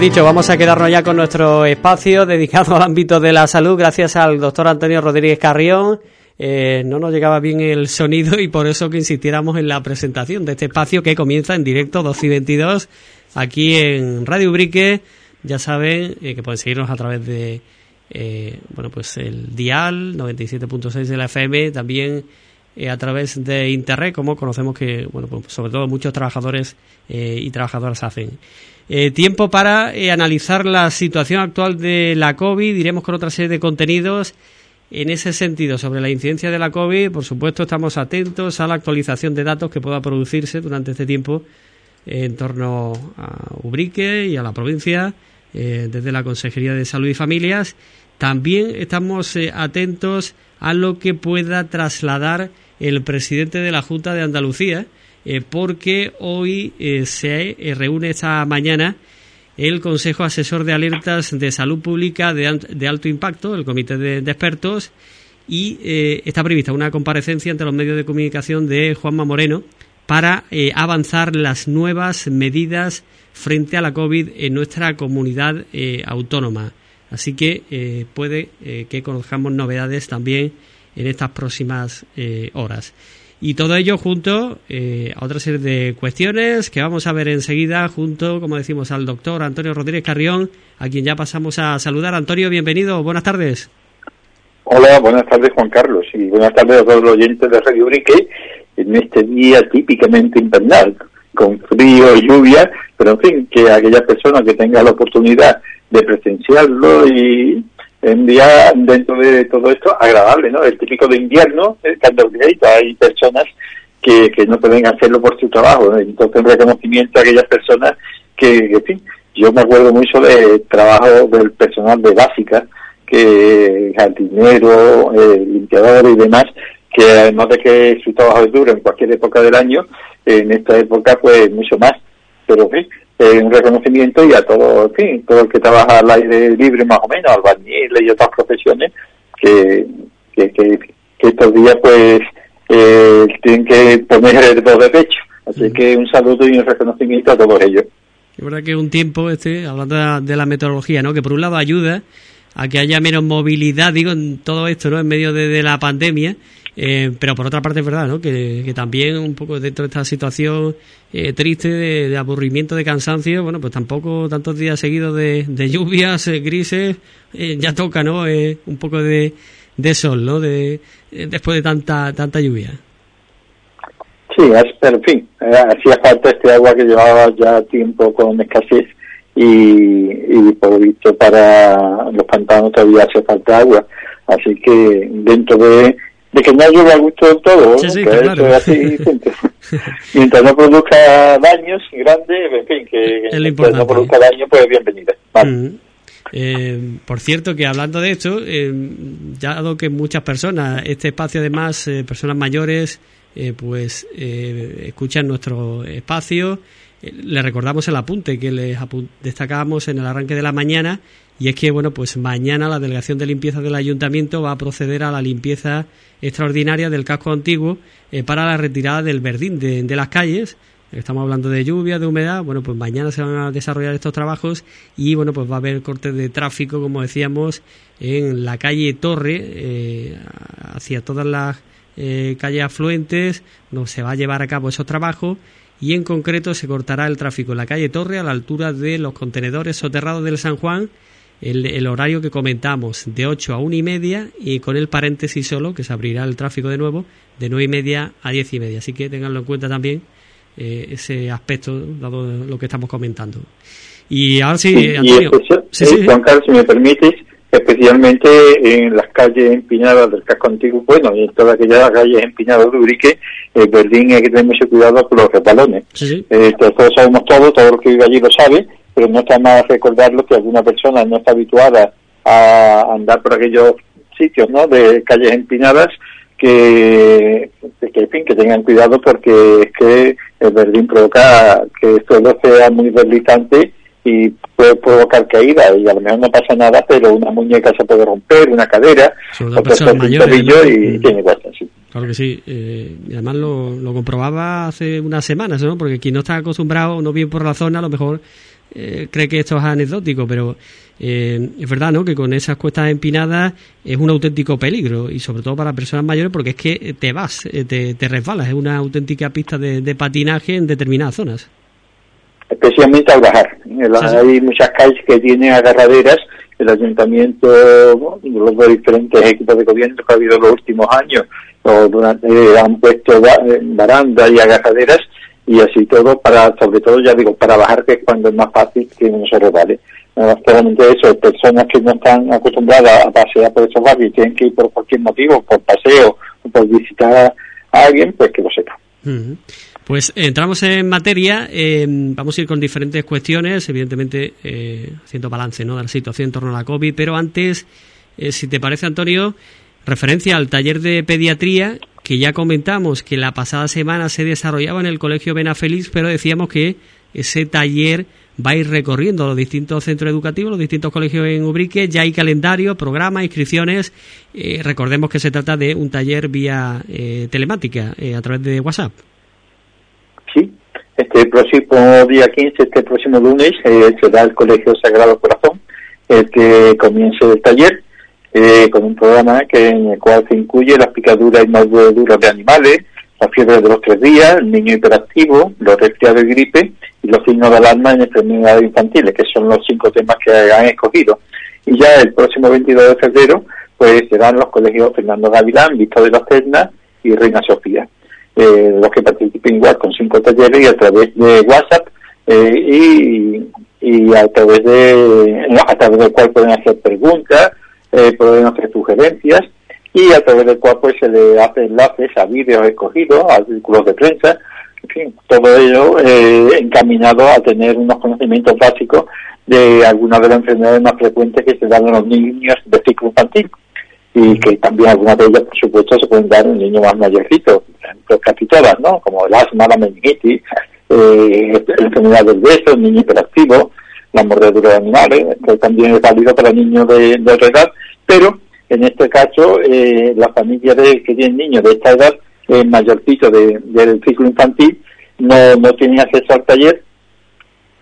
Dicho, vamos a quedarnos ya con nuestro espacio dedicado al ámbito de la salud, gracias al doctor Antonio Rodríguez Carrión. Eh, no nos llegaba bien el sonido y por eso que insistiéramos en la presentación de este espacio que comienza en directo 12 y 22 aquí en Radio Ubrique. Ya saben eh, que pueden seguirnos a través de eh, bueno pues el dial 97.6 de la FM, también a través de Internet, como conocemos que bueno pues sobre todo muchos trabajadores y trabajadoras hacen. tiempo para analizar la situación actual de la COVID, iremos con otra serie de contenidos en ese sentido, sobre la incidencia de la COVID, por supuesto, estamos atentos a la actualización de datos que pueda producirse durante este tiempo en torno a Ubrique y a la provincia, eh, desde la Consejería de Salud y Familias. También estamos eh, atentos a lo que pueda trasladar el presidente de la Junta de Andalucía, eh, porque hoy se reúne esta mañana el Consejo Asesor de Alertas de Salud Pública de, Alto Impacto, el Comité de, Expertos, y eh, está prevista una comparecencia ante los medios de comunicación de Juanma Moreno para eh, avanzar las nuevas medidas frente a la COVID en nuestra comunidad eh, autónoma. Así que puede que conozcamos novedades también en estas próximas horas. Y todo ello junto eh, a otra serie de cuestiones que vamos a ver enseguida junto, como decimos, al doctor Antonio Rodríguez Carrión, a quien ya pasamos a saludar. Antonio, bienvenido, buenas tardes. Hola, buenas tardes Juan Carlos y buenas tardes a todos los oyentes de Radio Brique en este día típicamente invernal, con frío y lluvia, pero en fin, que aquella persona que tenga la oportunidad de presenciarlo y en día dentro de todo esto agradable, ¿no? El típico de invierno, el hay personas que, que no pueden hacerlo por su trabajo, entonces un reconocimiento a aquellas personas que, en fin, yo me acuerdo mucho del trabajo del personal de básica, que jardinero, eh, limpiador y demás, que además de que su trabajo es duro en cualquier época del año, en esta época pues mucho más, pero en fin, un reconocimiento y a todo, en fin, todo el que trabaja al aire libre más o menos, albañiles y otras profesiones que, que, que, estos días pues eh, tienen que poner el dos de pecho. Así que un saludo y un reconocimiento a todos ellos. Es verdad que un tiempo, este, hablando de la meteorología, ¿no? que por un lado ayuda a que haya menos movilidad, digo, en todo esto, ¿no? en medio de la pandemia, eh, pero por otra parte es verdad, ¿no? Que, también un poco dentro de esta situación eh, triste de, aburrimiento, de cansancio, bueno, pues tampoco tantos días seguidos de, lluvias eh, grises, ya toca, ¿no? un poco de, sol, ¿no? De, después de tanta tanta lluvia. Sí, pero en fin, hacía falta este agua que llevaba ya tiempo con escasez y, y por visto para los pantanos todavía hace falta agua. Así que dentro de de que no ayude a gusto de todo, mientras no produzca daños grandes, en fin, que no produzca daño, pues bienvenida. Mm. Eh, por cierto, que hablando de esto, eh, ya dado que muchas personas, este espacio además, eh, personas mayores, eh, pues escuchan nuestro espacio, le recordamos el apunte que les destacábamos en el arranque de la mañana y es que bueno pues mañana la delegación de limpieza del ayuntamiento va a proceder a la limpieza extraordinaria del casco antiguo eh, para la retirada del verdín de, las calles. Estamos hablando de lluvia de humedad. Bueno pues mañana se van a desarrollar estos trabajos y bueno pues va a haber cortes de tráfico como decíamos en la calle Torre eh, hacia todas las eh, calles afluentes no se va a llevar a cabo esos trabajos. Y en concreto se cortará el tráfico en la calle Torre a la altura de los contenedores soterrados del San Juan el, horario que comentamos de 8 a 1 y media y con el paréntesis solo que se abrirá el tráfico de nuevo de 9 y media a 10 y media. Así que tenganlo en cuenta también eh, ese aspecto dado lo que estamos comentando. Y ahora sí, Antonio. sí, sí, Juan Carlos si me permites especialmente en las calles empinadas del casco antiguo, bueno, y en todas aquellas calles empinadas de Urique, el Berlín hay que tener mucho cuidado con los repalones. Eh, todos sabemos todo, todo lo que vive allí lo sabe, pero no está más recordarlo que alguna persona no está habituada a andar por aquellos sitios, ¿no?, de calles empinadas, que, que, en fin, que tengan cuidado porque es que el Berlín provoca que el suelo sea muy deslizante y puede provocar caída y a lo mejor no pasa nada, pero una muñeca se puede romper, una cadera, otro se y mm. tiene vueltas. Sí. Claro que sí, eh, y además lo, lo, comprobaba hace unas semanas, ¿no? Porque quien no está acostumbrado, no bien por la zona, a lo mejor eh, cree que esto es anecdótico, pero eh, es verdad, ¿no? Que con esas cuestas empinadas es un auténtico peligro y sobre todo para personas mayores porque es que te vas, eh, te, te resbalas, es una auténtica pista de, patinaje en determinadas zonas. Especialmente al bajar. Hay muchas calles que tienen agarraderas. El ayuntamiento, los diferentes equipos de gobierno que ha habido en los últimos años, o durante, han puesto barandas y agarraderas y así todo para, sobre todo ya digo, para bajar que es cuando es más fácil que uno se resbale. Claramente eso, personas que no están acostumbradas a pasear por esos barrios y tienen que ir por cualquier motivo, por paseo o por visitar a alguien, pues que lo sepa. Pues entramos en materia, eh, vamos a ir con diferentes cuestiones, evidentemente eh, haciendo balance ¿no? de la situación en torno a la COVID, pero antes, eh, si te parece Antonio, referencia al taller de pediatría que ya comentamos que la pasada semana se desarrollaba en el Colegio Benafeliz, pero decíamos que ese taller va a ir recorriendo los distintos centros educativos, los distintos colegios en Ubrique, ya hay calendario, programa, inscripciones. Eh, recordemos que se trata de un taller vía eh, telemática, eh, a través de WhatsApp. Sí, este próximo día 15, este próximo lunes, será el Colegio Sagrado Corazón el que comience el taller eh, con un programa que en el cual se incluye las picaduras y mordeduras de animales, la fiebre de los tres días, el niño hiperactivo, los resfriados y gripe y los signos de alarma en enfermedades infantiles, que son los cinco temas que han escogido. Y ya el próximo 22 de febrero, pues serán los colegios Fernando Gavilán, Víctor de la Cerna y Reina Sofía. Eh, los que participen igual con cinco talleres y a través de WhatsApp eh, y, y a través de a través del cual pueden hacer preguntas eh, pueden hacer sugerencias y a través del cual pues se le hace enlaces a vídeos escogidos, a artículos de prensa, en fin, todo ello eh, encaminado a tener unos conocimientos básicos de algunas de las enfermedades más frecuentes que se dan en los niños de ciclo infantil y que también algunas de ellas, por supuesto, se pueden dar en un niño más mayorcito, casi todas, ¿no? Como el asma, la meningitis, eh, la enfermedad del beso, el niño hiperactivo, la mordedura de animales, que también es válido para niños de, de otra edad, pero en este caso eh, la familia de, que tienen niños de esta edad, eh, mayorcito del ciclo infantil, no, no tienen acceso al taller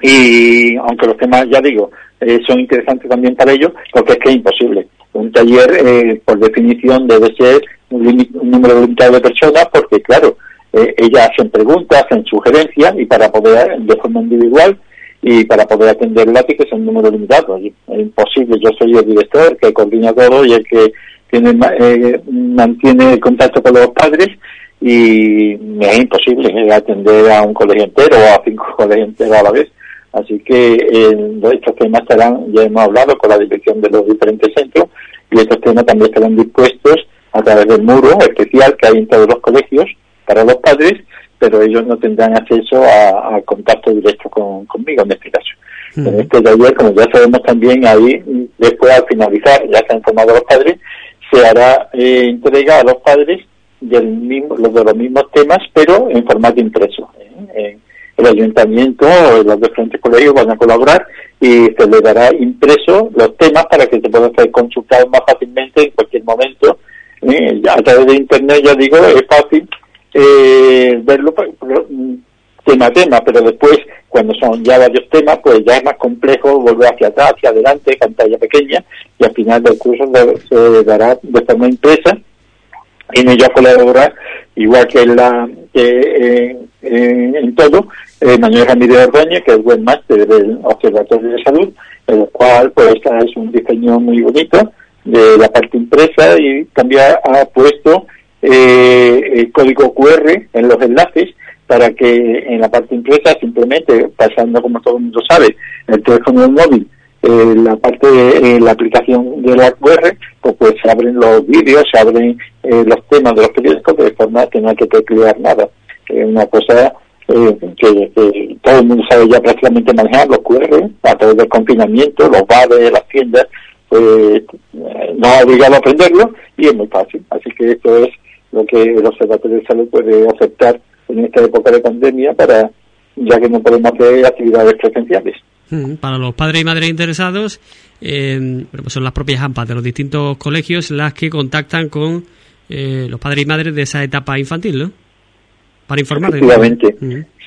y aunque los temas, ya digo, eh, son interesantes también para ellos, porque es que es imposible. Un taller, eh, por definición, debe ser un, un número limitado de personas, porque claro, eh, ellas hacen preguntas, hacen sugerencias y para poder, de forma individual, y para poder atender el que es un número limitado. Es imposible, yo soy el director, el que coordina todo y el que tiene, eh, mantiene contacto con los padres y es imposible atender a un colegio entero o a cinco colegios enteros a la vez. Así que eh, estos temas estarán, ya hemos hablado con la dirección de los diferentes centros y estos temas también estarán dispuestos a través del muro especial que hay en todos los colegios para los padres pero ellos no tendrán acceso a, contacto directo con, conmigo en este caso. En este taller, como ya sabemos también, ahí después al finalizar, ya se han informado los padres, se hará eh, entrega a los padres del mismo, los de los mismos temas, pero en formato impreso. ¿eh? el ayuntamiento, los diferentes colegios van a colaborar y se le dará impreso los temas para que se puedan ser consultados más fácilmente en cualquier momento. ¿eh? a través de internet, ya digo, es fácil eh, verlo mm, tema a tema, pero después, cuando son ya varios temas, pues ya es más complejo volver hacia atrás, hacia adelante, pantalla pequeña, y al final del curso se dará de forma impresa, en ella colaborar, igual que en la que en todo, eh, Manuel Ramírez Ordóñez, que es webmaster del Observatorio de Salud, el cual pues es un diseño muy bonito de la parte impresa y también ha puesto eh, código QR en los enlaces para que en la parte impresa simplemente pasando como todo el mundo sabe el teléfono del móvil eh, la parte eh, la aplicación de la QR pues, pues, se abren los vídeos se abren eh, los temas de los periódicos de forma que no hay que teclear nada. Es una cosa que, todo el mundo sabe ya prácticamente manejar los QR a través del confinamiento los bares las tiendas pues no ha obligado a aprenderlo y es muy fácil. Así que esto es lo que el Observatorio de Salud puede aceptar en esta época de pandemia para ya que no podemos hacer actividades presenciales. Mm, para los padres y madres interesados, eh, pues son las propias AMPAs de los distintos colegios las que contactan con eh, los padres y madres de esa etapa infantil, ¿no? para informar. Efectivamente.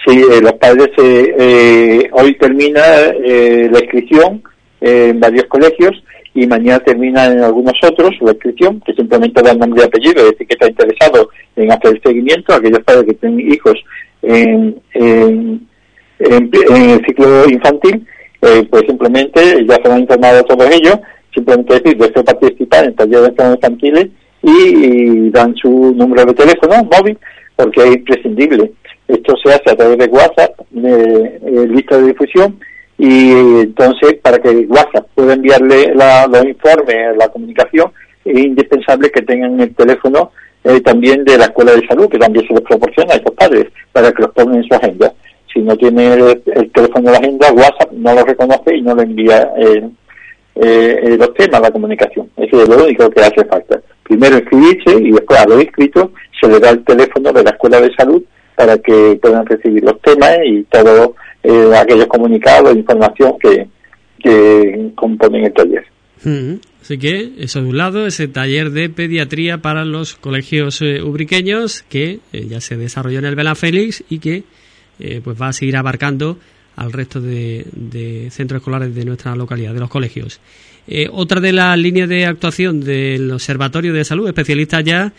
Sí, los padres, hoy termina la inscripción en varios colegios y mañana termina en algunos otros la inscripción, que simplemente da nombre y apellido, es decir, que está interesado en hacer el seguimiento, aquellos padres que tienen hijos en, el ciclo infantil, eh, pues simplemente ya se han informado todos ellos, simplemente decir, deseo participar en talleres infantiles y, dan su número de teléfono móvil, porque es imprescindible. Esto se hace a través de WhatsApp, de, lista de difusión, y entonces para que WhatsApp pueda enviarle los informes, la comunicación, es indispensable que tengan el teléfono eh, también de la escuela de salud, que también se les proporciona a estos padres, para que los pongan en su agenda. Si no tiene el, teléfono de la agenda, WhatsApp no lo reconoce y no le envía eh, eh, los temas, la comunicación. Eso es lo único que hace falta. Primero escribirse y después a los inscritos se le da el teléfono de la escuela de salud para que puedan recibir los temas y todos aquellos comunicados, información que, que componen el taller. Así que eso de un lado, ese taller de pediatría para los colegios eh, ubriqueños que eh, ya se desarrolló en el Belán Félix y que eh, pues va a seguir abarcando al resto de, centros escolares de nuestra localidad, de los colegios. otra de las líneas de actuación del Observatorio de Salud, especialista ya,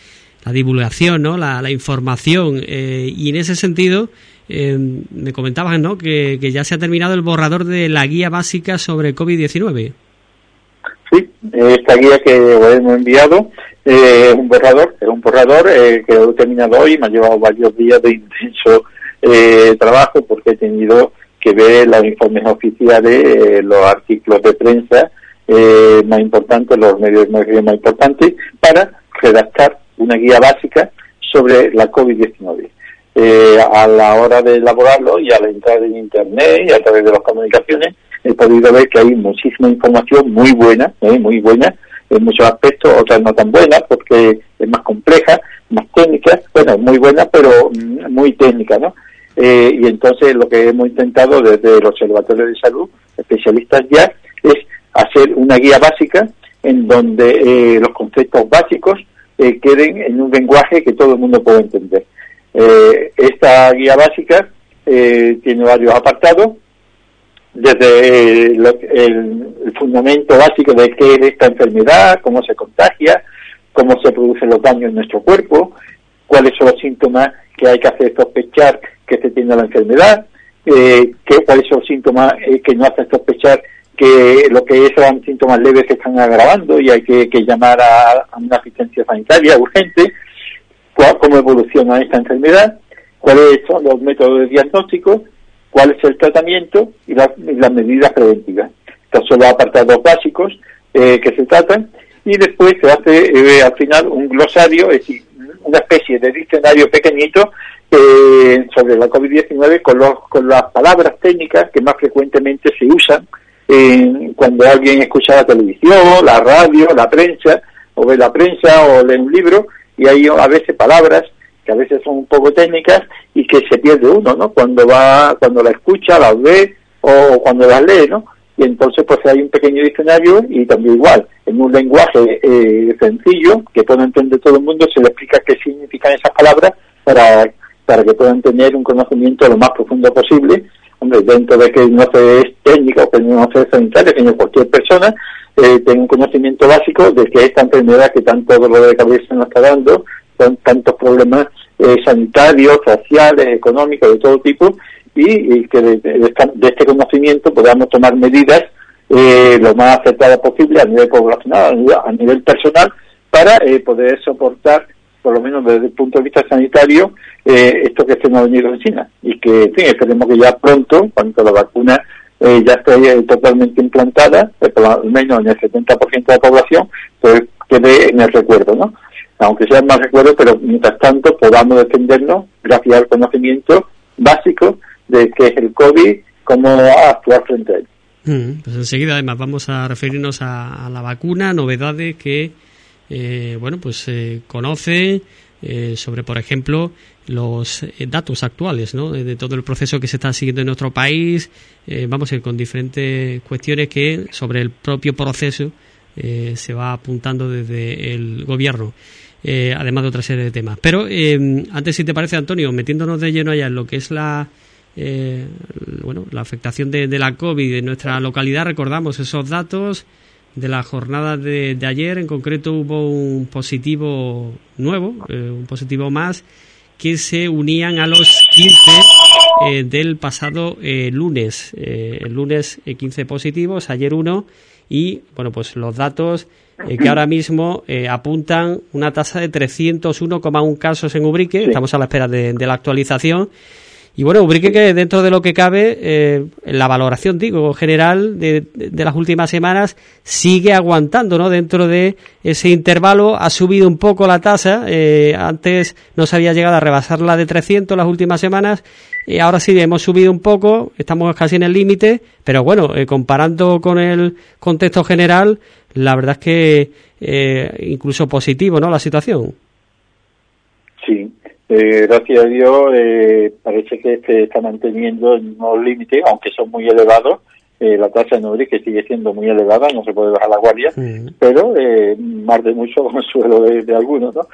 la divulgación, ¿no? la, información. y en ese sentido, me comentabas ¿no? que, que ya se ha terminado el borrador de la guía básica sobre COVID-19. Sí, esta guía que hemos enviado eh, es un borrador, es un borrador eh, que he terminado hoy, me ha llevado varios días de intenso eh, trabajo porque he tenido que ver los informes oficiales, los artículos de prensa más importantes, los medios más importantes, para redactar una guía básica sobre la COVID-19. A la hora de elaborarlo y a la entrada en Internet y a través de las comunicaciones, he podido ver que hay muchísima información muy buena, ¿eh? muy buena, en muchos aspectos, otras no tan buenas porque es más compleja, más técnica, bueno, muy buena, pero mm, muy técnica, ¿no? Eh, y entonces lo que hemos intentado desde el Observatorio de Salud, especialistas ya, es hacer una guía básica en donde eh, los conceptos básicos queden en un lenguaje que todo el mundo pueda entender. Esta guía básica tiene varios apartados, desde el, fundamento básico de qué es esta enfermedad, cómo se contagia, cómo se producen los daños en nuestro cuerpo, cuáles son los síntomas que hay que hacer sospechar que se tiene la enfermedad, eh, cuáles son los síntomas eh, que no hacen sospechar que lo que son síntomas leves se están agravando y hay que, llamar a, una asistencia sanitaria urgente, cómo evoluciona esta enfermedad, cuáles son los métodos de diagnóstico, cuál es el tratamiento y, las medidas preventivas. Estos son los apartados básicos eh, que se tratan y después se hace eh, al final un glosario, es decir, una especie de diccionario pequeñito eh, sobre la COVID-19 con, con las palabras técnicas que más frecuentemente se usan cuando alguien escucha la televisión, la radio, la prensa, o ve la prensa o lee un libro, y hay a veces palabras que a veces son un poco técnicas y que se pierde uno, ¿no? Cuando va, cuando la escucha, la ve o cuando la lee, ¿no? Y entonces pues hay un pequeño diccionario y también igual, en un lenguaje eh, sencillo que pueda entender todo el mundo, se le explica qué significan esas palabras para, para que puedan tener un conocimiento lo más profundo posible. Dentro de que no se es técnico que no se es sanitario, sino cualquier persona eh, tenga un conocimiento básico de que esta enfermedad que tanto dolor de cabeza nos está dando, con tantos problemas eh, sanitarios, sociales, económicos, de todo tipo, y, que de, este conocimiento podamos tomar medidas eh, lo más acertadas posible a nivel poblacional, a nivel, personal, para eh, poder soportar, por lo menos desde el punto de vista sanitario, esto que se nos ha venido en China. Y que, en fin, esperemos que ya pronto, cuando la vacuna ya esté totalmente implantada, por lo menos en el 70% de la población, pues quede en el recuerdo, ¿no? aunque sea más recuerdo, pero mientras tanto podamos defendernos gracias al conocimiento básico de qué es el COVID, cómo actuar frente a él. Mm, pues enseguida además vamos a referirnos a, la vacuna, novedades que eh, bueno pues se conoce eh, sobre por ejemplo los eh, datos actuales ¿no? de, todo el proceso que se está siguiendo en nuestro país vamos a ir con diferentes cuestiones que sobre el propio proceso se va apuntando desde el gobierno eh, además de otra serie de temas. Pero eh, antes, si te parece, Antonio, metiéndonos de lleno allá en lo que es la, eh, bueno, la afectación de, la COVID en nuestra localidad, recordamos esos datos de la jornada de, ayer. En concreto, hubo un positivo nuevo, un positivo más, que se unían a los 15 del pasado lunes. el lunes 15 positivos, ayer uno, y bueno, pues los datos eh, que ahora mismo eh, apuntan una tasa de 301,1 casos en Ubrique. Estamos a la espera de, la actualización. Y bueno, Ubrique que dentro de lo que cabe, eh, la valoración, digo, general de, las últimas semanas sigue aguantando, ¿no? Dentro de ese intervalo ha subido un poco la tasa. antes no se había llegado a rebasar la de 300 las últimas semanas. y ahora sí hemos subido un poco, estamos casi en el límite, pero bueno, comparando con el contexto general, la verdad es que eh, incluso positivo, ¿no? La situación. Eh, gracias a Dios eh, parece que se está manteniendo en unos límites, aunque son muy elevados. la tasa de que sigue siendo muy elevada, no se puede bajar la guardia, pero más de mucho consuelo de, de algunos, ¿no?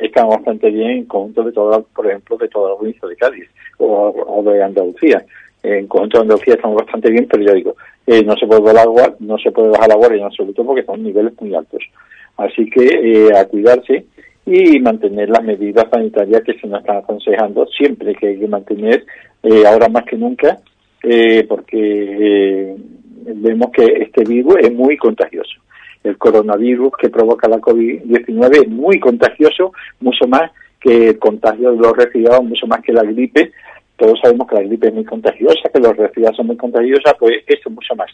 está bastante bien en conjunto de todas, por ejemplo, de toda la provincia de Cádiz o, o de Andalucía. En conjunto de Andalucía estamos bastante bien, pero ya digo, eh, no se puede bajar no se puede bajar la guardia en absoluto porque son niveles muy altos. Así que eh, a cuidarse y mantener las medidas sanitarias que se nos están aconsejando siempre que hay que mantener eh, ahora más que nunca porque vemos que este virus es muy contagioso. El coronavirus que provoca la COVID-19 es muy contagioso, mucho más que el contagio de los resfriados, mucho más que la gripe, todos sabemos que la gripe es muy contagiosa, que los resfriados son muy contagiosas, pues esto mucho más.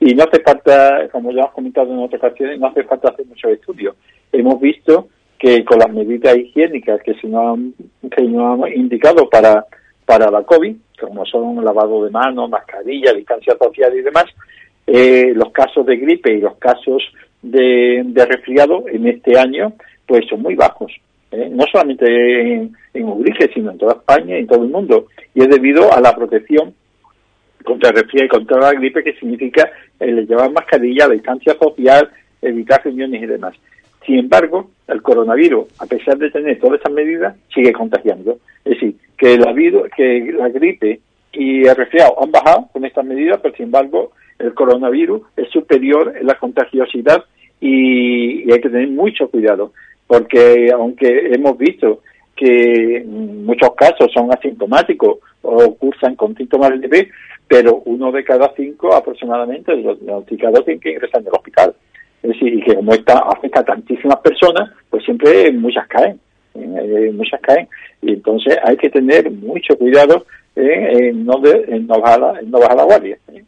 Y no hace falta, como ya hemos comentado en otras ocasiones, no hace falta hacer muchos estudios. Hemos visto que con las medidas higiénicas que se nos han, que nos han indicado para, para la COVID, como son lavado de manos, mascarilla, distancia social y demás, eh, los casos de gripe y los casos de, de resfriado en este año pues son muy bajos. ¿eh? no solamente en, en Ubrique, sino en toda España y en todo el mundo. Y es debido a la protección contra el resfriado y contra la gripe, que significa el llevar mascarilla, la distancia social, evitar reuniones y demás. Sin embargo, el coronavirus, a pesar de tener todas estas medidas, sigue contagiando. Es decir, que la, que la gripe y el resfriado han bajado con estas medidas, pero sin embargo, el coronavirus es superior en la contagiosidad y hay que tener mucho cuidado porque aunque hemos visto que muchos casos son asintomáticos o cursan con síntomas leves, pero uno de cada cinco aproximadamente los diagnosticados tienen que ingresar en el hospital. Es decir, y que como esta afecta a tantísimas personas, pues siempre muchas caen, ¿eh? muchas caen. Y entonces hay que tener mucho cuidado en, no, no, bajar la, no bajar la guardia. ¿eh?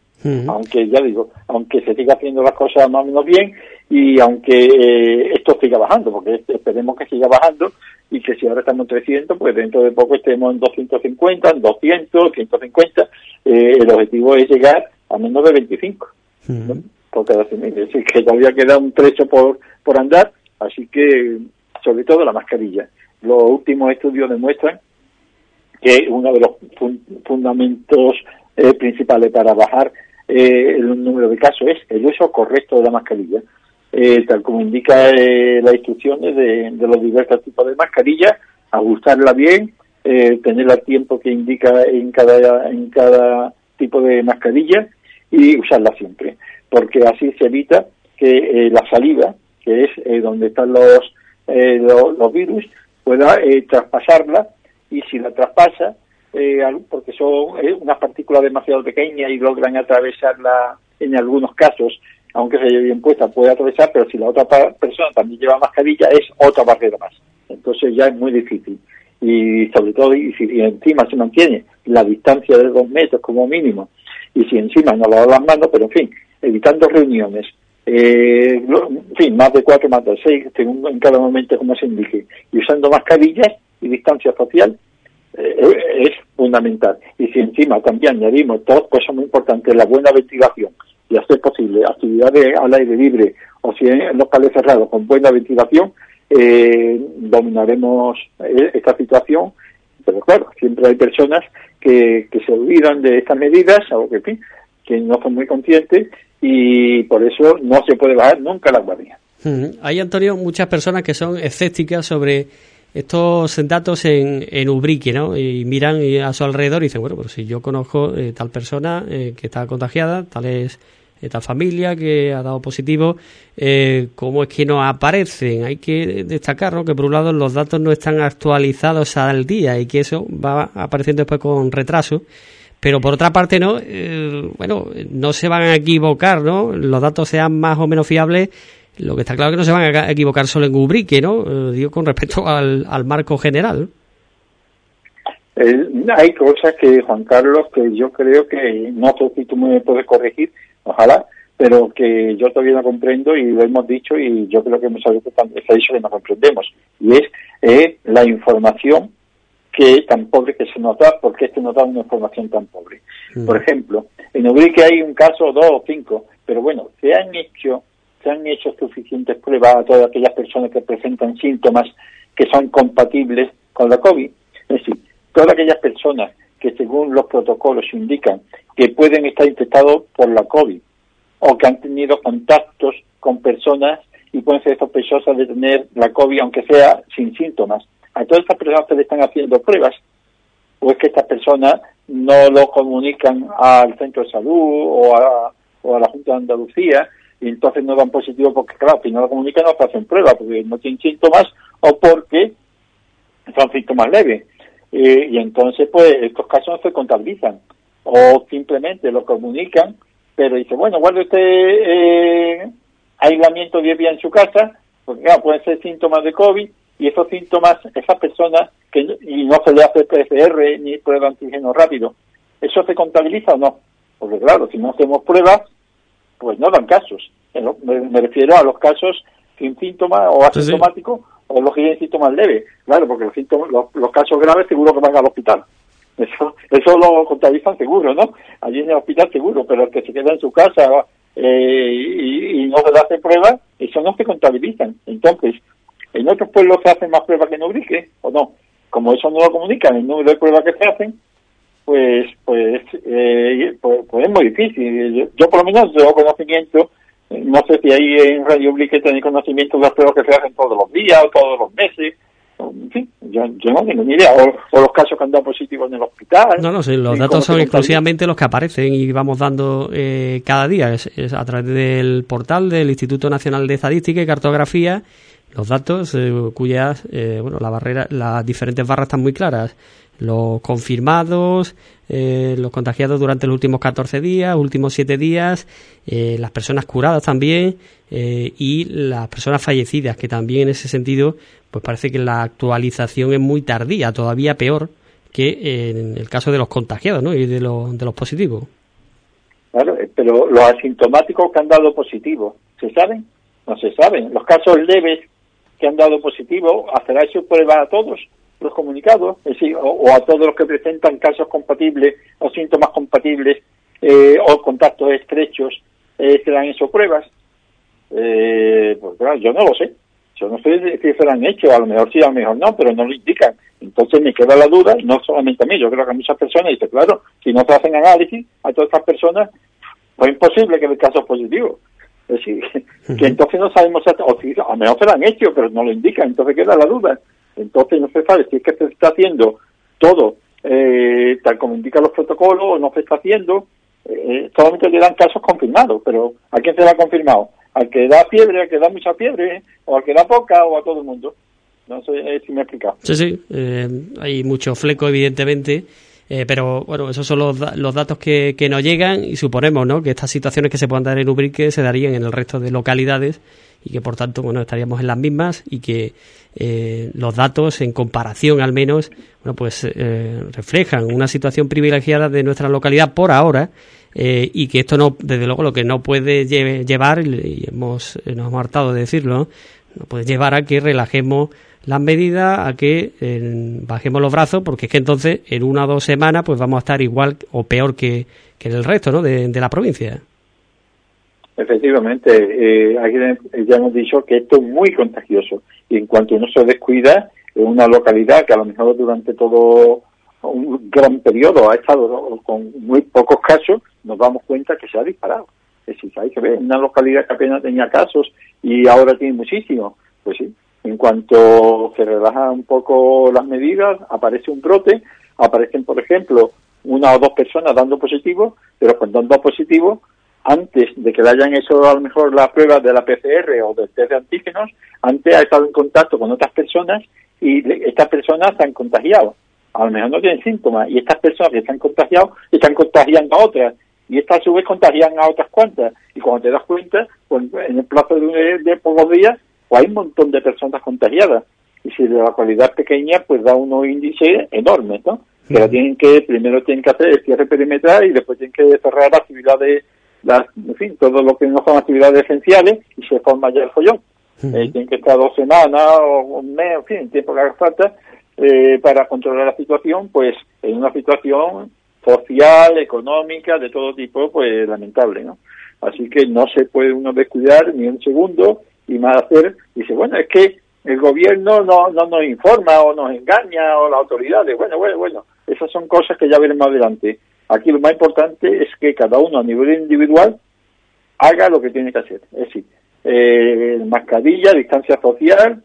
Aunque, ya digo, aunque se siga haciendo las cosas más o menos bien y aunque eh, esto siga bajando, porque esperemos que siga bajando y que si ahora estamos en 300, pues dentro de poco estemos en 250, en 200, 150. Eh, el objetivo es llegar a menos de 25 por cada 100.000. Es decir, que todavía queda un trecho por, por andar, así que sobre todo la mascarilla. Los últimos estudios demuestran que uno de los fundamentos eh, principales para bajar eh, el número de casos es el uso correcto de la mascarilla. Eh, tal como indica eh, las instrucciones de, los diversos tipos de mascarilla, ajustarla bien, eh, tenerla a tiempo que indica en cada, en cada tipo de mascarilla y usarla siempre, porque así se evita que la saliva, que es donde están los, los, virus, pueda traspasarla y si la traspasa, porque son unas partículas demasiado pequeñas y logran atravesarla en algunos casos aunque se lleve bien puesta, puede atravesar, pero si la otra persona también lleva mascarilla, es otra barrera más. Entonces ya es muy difícil. Y sobre todo, y si encima se mantiene la distancia de dos metros como mínimo, y si encima no lavar las manos, pero en fin, evitando reuniones, eh, en fin, más de cuatro, más de seis, en cada momento como se indique, y usando mascarillas y distancia social, eh, es fundamental. Y si encima también añadimos dos cosas muy importantes, la buena ventilación, y hacer posible actividades al aire libre o si en locales cerrados con buena ventilación, eh, dominaremos eh, esta situación. Pero claro, siempre hay personas que, que se olvidan de estas medidas o que, que no son muy conscientes y por eso no se puede bajar nunca la guardia. Hay, Antonio, muchas personas que son escépticas sobre estos datos en, en Ubrique, ¿no? Y miran a su alrededor y dicen, bueno, pero si yo conozco eh, tal persona eh, que está contagiada, tal es eh, tal familia que ha dado positivo, ¿cómo es que no aparecen? Hay que destacar ¿no? que por un lado los datos no están actualizados al día y que eso va apareciendo después con retraso pero por otra parte no bueno no se van a equivocar no los datos sean más o menos fiables lo que está claro es que no se van a equivocar solo en Ubrique, ¿no? Eh, digo, con respecto al, al marco general. Eh, hay cosas que, Juan Carlos, que yo creo que, no sé si tú me puedes corregir, ojalá, pero que yo todavía no comprendo y lo hemos dicho y yo creo que muchas veces se ha dicho que no comprendemos. Y es eh, la información que tan pobre que se nos da, porque este nos da una información tan pobre. Mm. Por ejemplo, en Ubrique hay un caso, dos o cinco, pero bueno, se han hecho se han hecho suficientes pruebas a todas aquellas personas que presentan síntomas que son compatibles con la COVID. Es decir, todas aquellas personas que según los protocolos indican que pueden estar infectados por la COVID o que han tenido contactos con personas y pueden ser sospechosas de tener la COVID aunque sea sin síntomas. A todas estas personas se le están haciendo pruebas o es que estas personas no lo comunican al centro de salud o a, o a la Junta de Andalucía y entonces no dan positivo porque, claro, si no lo comunican no hacen prueba porque no tienen síntomas o porque son síntomas leves. Eh, y entonces, pues, estos casos no se contabilizan o simplemente lo comunican, pero dice, bueno, guarde usted eh, aislamiento 10 días en su casa, porque claro, pueden ser síntomas de COVID y esos síntomas, esas personas que y no se le hace PCR ni prueba de antígeno rápido, ¿eso se contabiliza o no? Porque claro, si no hacemos pruebas, pues no dan casos. Me, refiero a los casos sin síntomas o asintomáticos o los que tienen síntomas leves. Claro, porque los, síntomas, los, casos graves seguro que van al hospital. Eso, eso lo contabilizan seguro, ¿no? Allí en el hospital seguro, pero el que se queda en su casa eh, y, no se le hace pruebas, eso no se contabilizan. Entonces, en otros pueblos se hacen más pruebas que en Ubrique, ¿o no? Como eso no lo comunican, el número de pruebas que se hacen, pues pues, eh, pues, pues, es muy difícil. Yo, por lo menos tengo conocimiento, no sé si ahí en Radio Publique tiene conocimiento de las pruebas que se hacen todos los días o todos los meses. En fin, yo, no tengo ni idea. O, los casos que han dado positivos en el hospital. No, no, sí, los datos son exclusivamente los que aparecen y vamos dando eh, cada día. Es, a través del portal del Instituto Nacional de Estadística y Cartografía los datos eh, cuyas, eh, bueno, la barrera, las diferentes barras están muy claras los confirmados, eh, los contagiados durante los últimos 14 días, últimos 7 días, eh, las personas curadas también eh, y las personas fallecidas, que también en ese sentido, pues parece que la actualización es muy tardía, todavía peor que en el caso de los contagiados ¿no? y de los, de los positivos. Claro, pero los asintomáticos que han dado positivo, ¿se saben? No se saben. Los casos leves que han dado positivo, ¿hacerá eso prueba a todos? los comunicados, es decir, o, a todos los que presentan casos compatibles o síntomas compatibles eh, o contactos estrechos, eh, se dan esas pruebas. Eh, pues claro, yo no lo sé. Yo no sé si se lo han hecho, a lo mejor sí, a lo mejor no, pero no lo indican. Entonces me queda la duda, no solamente a mí, yo creo que a muchas personas, dice, claro, si no se hacen análisis a todas estas personas, pues es imposible que el caso es positivo. Es decir, que entonces no sabemos, o si a mejor se lo han hecho, pero no lo indican, entonces queda la duda. Entonces no se sabe si es que se está haciendo todo eh, tal como indican los protocolos o no se está haciendo. Eh, solamente le dan casos confirmados, pero ¿a quién se le ha confirmado? ¿Al que da fiebre, al que da mucha fiebre, o al que da poca, o a todo el mundo? No sé eh, si me he explicado. Sí, sí, hay mucho fleco, evidentemente. Pero bueno, esos son los, los datos que, que nos llegan y suponemos ¿no? que estas situaciones que se puedan dar en Ubrique se darían en el resto de localidades y que por tanto bueno estaríamos en las mismas y que eh, los datos en comparación al menos bueno pues eh, reflejan una situación privilegiada de nuestra localidad por ahora eh, y que esto no desde luego lo que no puede llevar y hemos nos hemos hartado de decirlo no puede llevar a que relajemos las medidas a que bajemos los brazos porque es que entonces en una o dos semanas pues vamos a estar igual o peor que, que en el resto ¿no? de la provincia Efectivamente, eh, aquí ya hemos dicho que esto es muy contagioso y en cuanto uno se descuida en una localidad que a lo mejor durante todo un gran periodo ha estado con muy pocos casos, nos damos cuenta que se ha disparado. Es decir, hay que ver, una localidad que apenas tenía casos y ahora tiene muchísimo. Pues sí, en cuanto se relajan un poco las medidas, aparece un brote, aparecen, por ejemplo, una o dos personas dando positivo, pero dan dos positivos, antes de que le hayan hecho a lo mejor la prueba de la PCR o del test de antígenos, antes ha estado en contacto con otras personas y estas personas se han contagiado. A lo mejor no tienen síntomas y estas personas que se han contagiado están contagiando a otras y estas a su vez contagian a otras cuantas. Y cuando te das cuenta, pues en el plazo de, de pocos días, pues hay un montón de personas contagiadas. Y si de la cualidad pequeña, pues da unos índices enormes, ¿no? Que tienen que, primero tienen que hacer el cierre perimetral y después tienen que cerrar las actividades las, en fin, todo lo que no son actividades esenciales y se forma ya el follón. Eh, tienen que estar dos semanas o un mes, en fin, el tiempo que haga falta eh, para controlar la situación, pues en una situación social, económica, de todo tipo, pues lamentable, ¿no? Así que no se puede uno descuidar ni un segundo y más hacer, dice, bueno, es que el gobierno no, no nos informa o nos engaña o las autoridades, bueno, bueno, bueno, esas son cosas que ya veremos adelante. Aquí lo más importante es que cada uno a nivel individual haga lo que tiene que hacer. Es decir, eh, mascarilla, distancia social,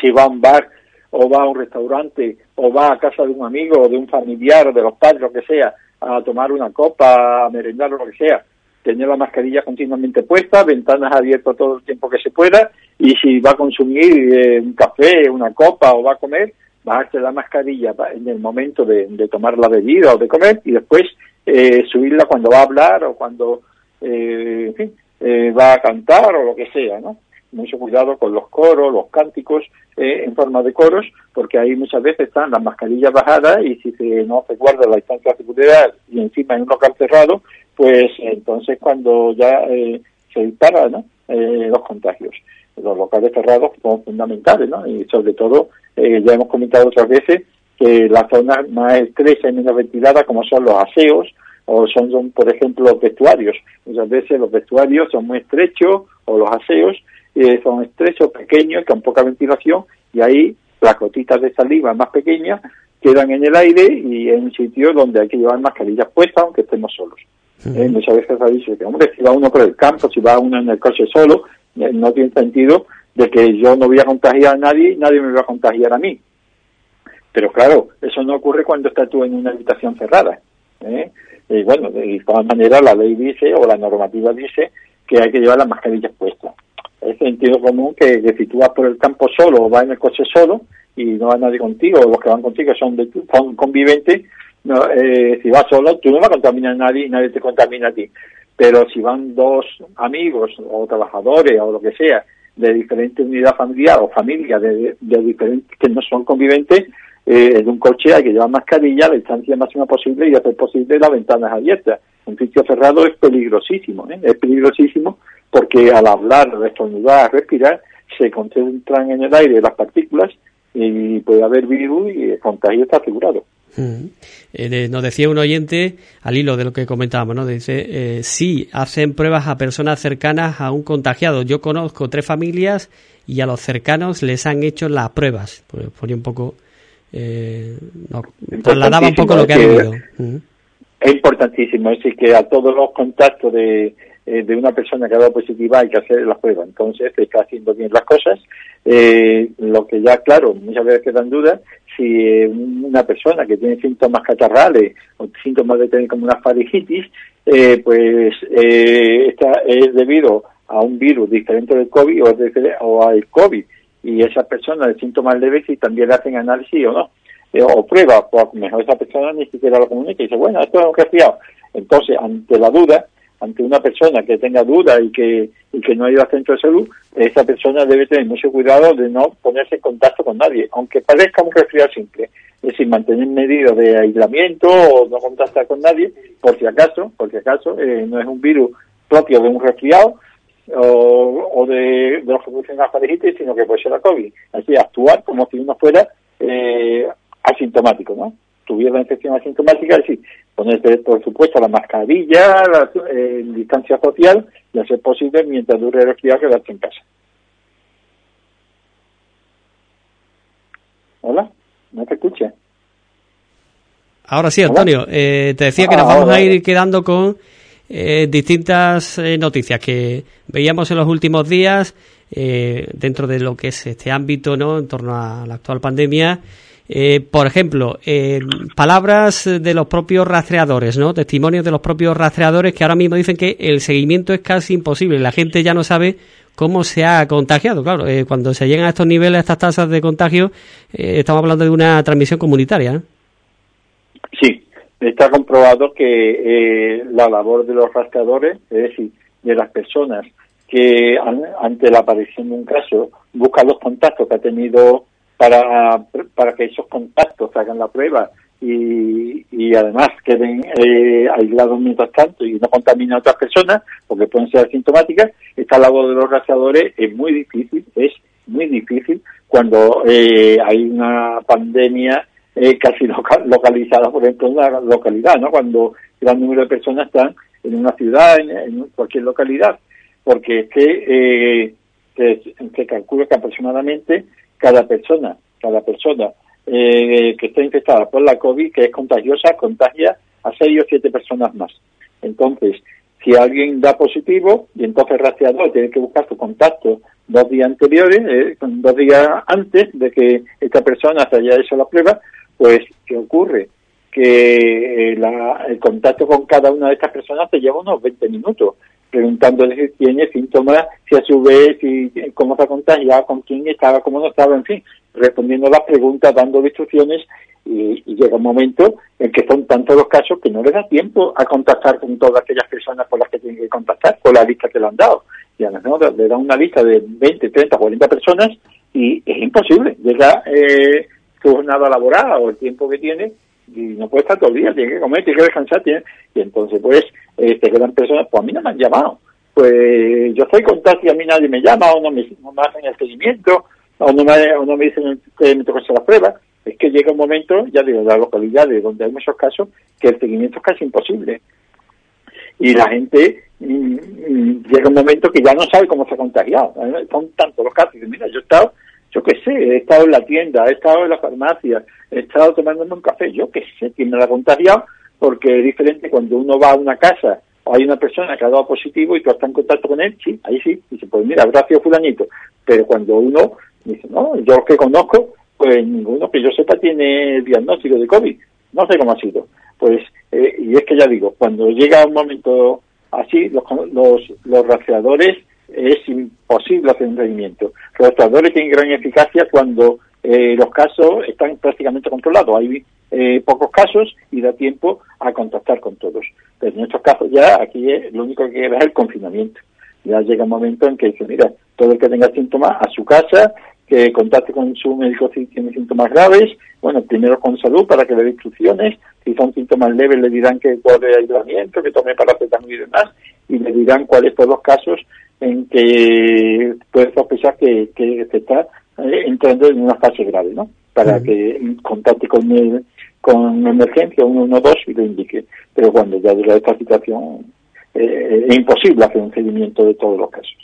si va a un bar o va a un restaurante o va a casa de un amigo o de un familiar o de los padres, lo que sea, a tomar una copa, a merendar o lo que sea, tener la mascarilla continuamente puesta, ventanas abiertas todo el tiempo que se pueda y si va a consumir eh, un café, una copa o va a comer, bajarse la mascarilla en el momento de, tomar la bebida o de comer y después eh, subirla cuando va a hablar o cuando eh, eh, va a cantar o lo que sea, ¿no? Mucho cuidado con los coros, los cánticos en forma de coros, porque ahí muchas veces están las mascarillas bajadas y si se, no se guarda la distancia de seguridad y encima en un local cerrado, pues entonces cuando ya se disparan ¿no? los contagios los locales cerrados son fundamentales, ¿no? Y sobre todo, eh, ya hemos comentado otras veces que las zonas más estrechas y menos ventiladas, como son los aseos, o son, por ejemplo, los vestuarios. Muchas veces los vestuarios son muy estrechos, o los aseos eh, son estrechos, pequeños, con poca ventilación, y ahí las gotitas de saliva más pequeñas quedan en el aire y en un sitio donde hay que llevar mascarillas puestas, aunque estemos solos. Eh, muchas veces ha dicho que, hombre, si va uno por el campo, si va uno en el coche solo, no tiene sentido de que yo no voy a contagiar a nadie y nadie me va a contagiar a mí. Pero claro, eso no ocurre cuando estás tú en una habitación cerrada. ¿eh? Y bueno, de todas maneras la ley dice o la normativa dice que hay que llevar las mascarillas puestas. Es sentido común que, si tú vas por el campo solo o vas en el coche solo y no va nadie contigo, o los que van contigo son, de, son conviventes, no, eh, si vas solo, tú no vas a contaminar a nadie nadie te contamina a ti pero si van dos amigos o trabajadores o lo que sea de diferente unidad familiar o familia de, diferentes que no son conviventes, eh, en un coche hay que llevar mascarilla la distancia máxima posible y hacer posible las ventanas abiertas. Un sitio cerrado es peligrosísimo, ¿eh? es peligrosísimo porque al hablar, estornudar, respirar, se concentran en el aire las partículas y puede haber virus y el contagio está asegurado. Eh, nos decía un oyente, al hilo de lo que comentábamos, ¿no? Dice, eh, sí, hacen pruebas a personas cercanas a un contagiado. Yo conozco tres familias y a los cercanos les han hecho las pruebas. Pues ponía un poco, eh, trasladaba un poco lo que ha vivido. Es importantísimo, es decir, que a todos los contactos de, eh, de una persona que ha dado positiva hay que hacer la prueba. Entonces, se está haciendo bien las cosas. Eh, lo que ya, claro, muchas veces quedan dudas si eh, una persona que tiene síntomas catarrales o síntomas de tener como una faringitis, pues esta es debido a un virus diferente del COVID o, o al COVID. Y esa persona de síntomas leves, si también le hacen análisis o no, o prueba, pues mejor esa persona ni siquiera lo comunica y dice, bueno, esto es un resfriado. Entonces, ante la duda, ante una persona que tenga dudas y que, y que no ha ido centro de salud, esa persona debe tener mucho cuidado de no ponerse en contacto con nadie, aunque parezca un resfriado simple. Es decir, mantener medidas de aislamiento o no contactar con nadie, por si acaso, por si acaso, eh, no es un virus propio de un resfriado o, o de, de los que producen la faringitis, sino que puede ser la COVID. Así, actuar como si uno fuera eh, asintomático, ¿no? Tuviera la infección asintomática, es decir, ponerse, por supuesto, la mascarilla, la eh, distancia social y hacer posible, mientras dure el resfriado, quedarse en casa. Hola, ¿no te escuché? Ahora sí, Antonio, eh, te decía que nos ah, vamos a ir quedando con eh, distintas eh, noticias que veíamos en los últimos días dentro de lo que es este ámbito, ¿no? En torno a la actual pandemia. Por ejemplo, palabras de los propios rastreadores, ¿no? Testimonios de los propios rastreadores que ahora mismo dicen que el seguimiento es casi imposible. La gente ya no sabe cómo se ha contagiado. Claro, cuando se llegan a estos niveles, a estas tasas de contagio, estamos hablando de una transmisión comunitaria. Sí, está comprobado que eh, la labor de los rastreadores, es decir, de las personas que ante la aparición de un caso buscan los contactos que ha tenido para, para que esos contactos hagan la prueba y, y además queden eh, aislados mientras tanto y no contaminen a otras personas porque pueden ser asintomáticas, esta labor de los rastreadores es muy difícil, es muy difícil cuando eh, hay una pandemia eh, casi localizada, por ejemplo, en una localidad, ¿no? Cuando gran número de personas están en una ciudad, en, cualquier localidad, porque es que eh, se, calcula que aproximadamente cada persona, cada persona eh, que está infectada por la COVID, que es contagiosa, contagia a seis o siete personas más. Entonces, si alguien da positivo y entonces el rastreador tiene que buscar su contacto dos días anteriores, eh, dos días antes de que esta persona se haya hecho la prueba, pues, ¿qué ocurre? Que eh, el contacto con cada una de estas personas te lleva unos 20 minutos, preguntándole si tiene síntomas, si a su vez, si, cómo se ha contagiado, con quién estaba, cómo no estaba, en fin, respondiendo las preguntas, dando instrucciones, y, llega un momento en que son tantos los casos que no le da tiempo a contactar con todas aquellas personas por las que tienen que contactar, con la lista que le han dado. Y a lo mejor le dan una lista de 20, 30, 40 personas y es imposible. Llega eh, su jornada laboral o el tiempo que tiene y no puede estar todo el día, tiene que comer, tiene que descansar, tiene, y entonces pues este, quedan personas, pues a mí no me han llamado, pues yo estoy con y a mí nadie me llama, o no me, hacen el seguimiento, o no me, o no me dicen que me toca hacer la prueba, es que llega un momento, ya digo, la localidad de donde hay muchos casos, que el seguimiento es casi imposible. Y la gente mm, mm, llega un momento que ya no sabe cómo se ha contagiado. Son tantos los casos. mira, yo he estado yo qué sé, he estado en la tienda, he estado en la farmacia, he estado tomándome un café, yo qué sé, quién me la ha contagiado, porque es diferente cuando uno va a una casa o hay una persona que ha dado positivo y tú estás en contacto con él, sí, ahí sí, dice, pues mira, gracias fulanito, pero cuando uno dice, no, yo los que conozco, pues ninguno que yo sepa tiene diagnóstico de COVID, no sé cómo ha sido, pues, eh, y es que ya digo, cuando llega un momento así, los, los, los rastreadores es imposible hacer un seguimiento. Los tratadores tienen gran eficacia cuando eh, los casos están prácticamente controlados. Hay eh, pocos casos y da tiempo a contactar con todos. Pero en estos casos ya aquí es, lo único que queda es el confinamiento. Ya llega un momento en que dice, mira, todo el que tenga síntomas a su casa, que contacte con su médico si tiene síntomas graves, bueno, primero con salud para que le dé instrucciones, si son síntomas leves le dirán que guarde aislamiento, que tome paracetamol y demás, y le dirán cuáles son los casos en que puede sospechar que, que se está eh, entrando en una fase grave, ¿no? Para que contacte con el, con emergencia 112 y lo indique. Pero cuando ya llega esta situación, eh, es imposible hacer un seguimiento de todos los casos.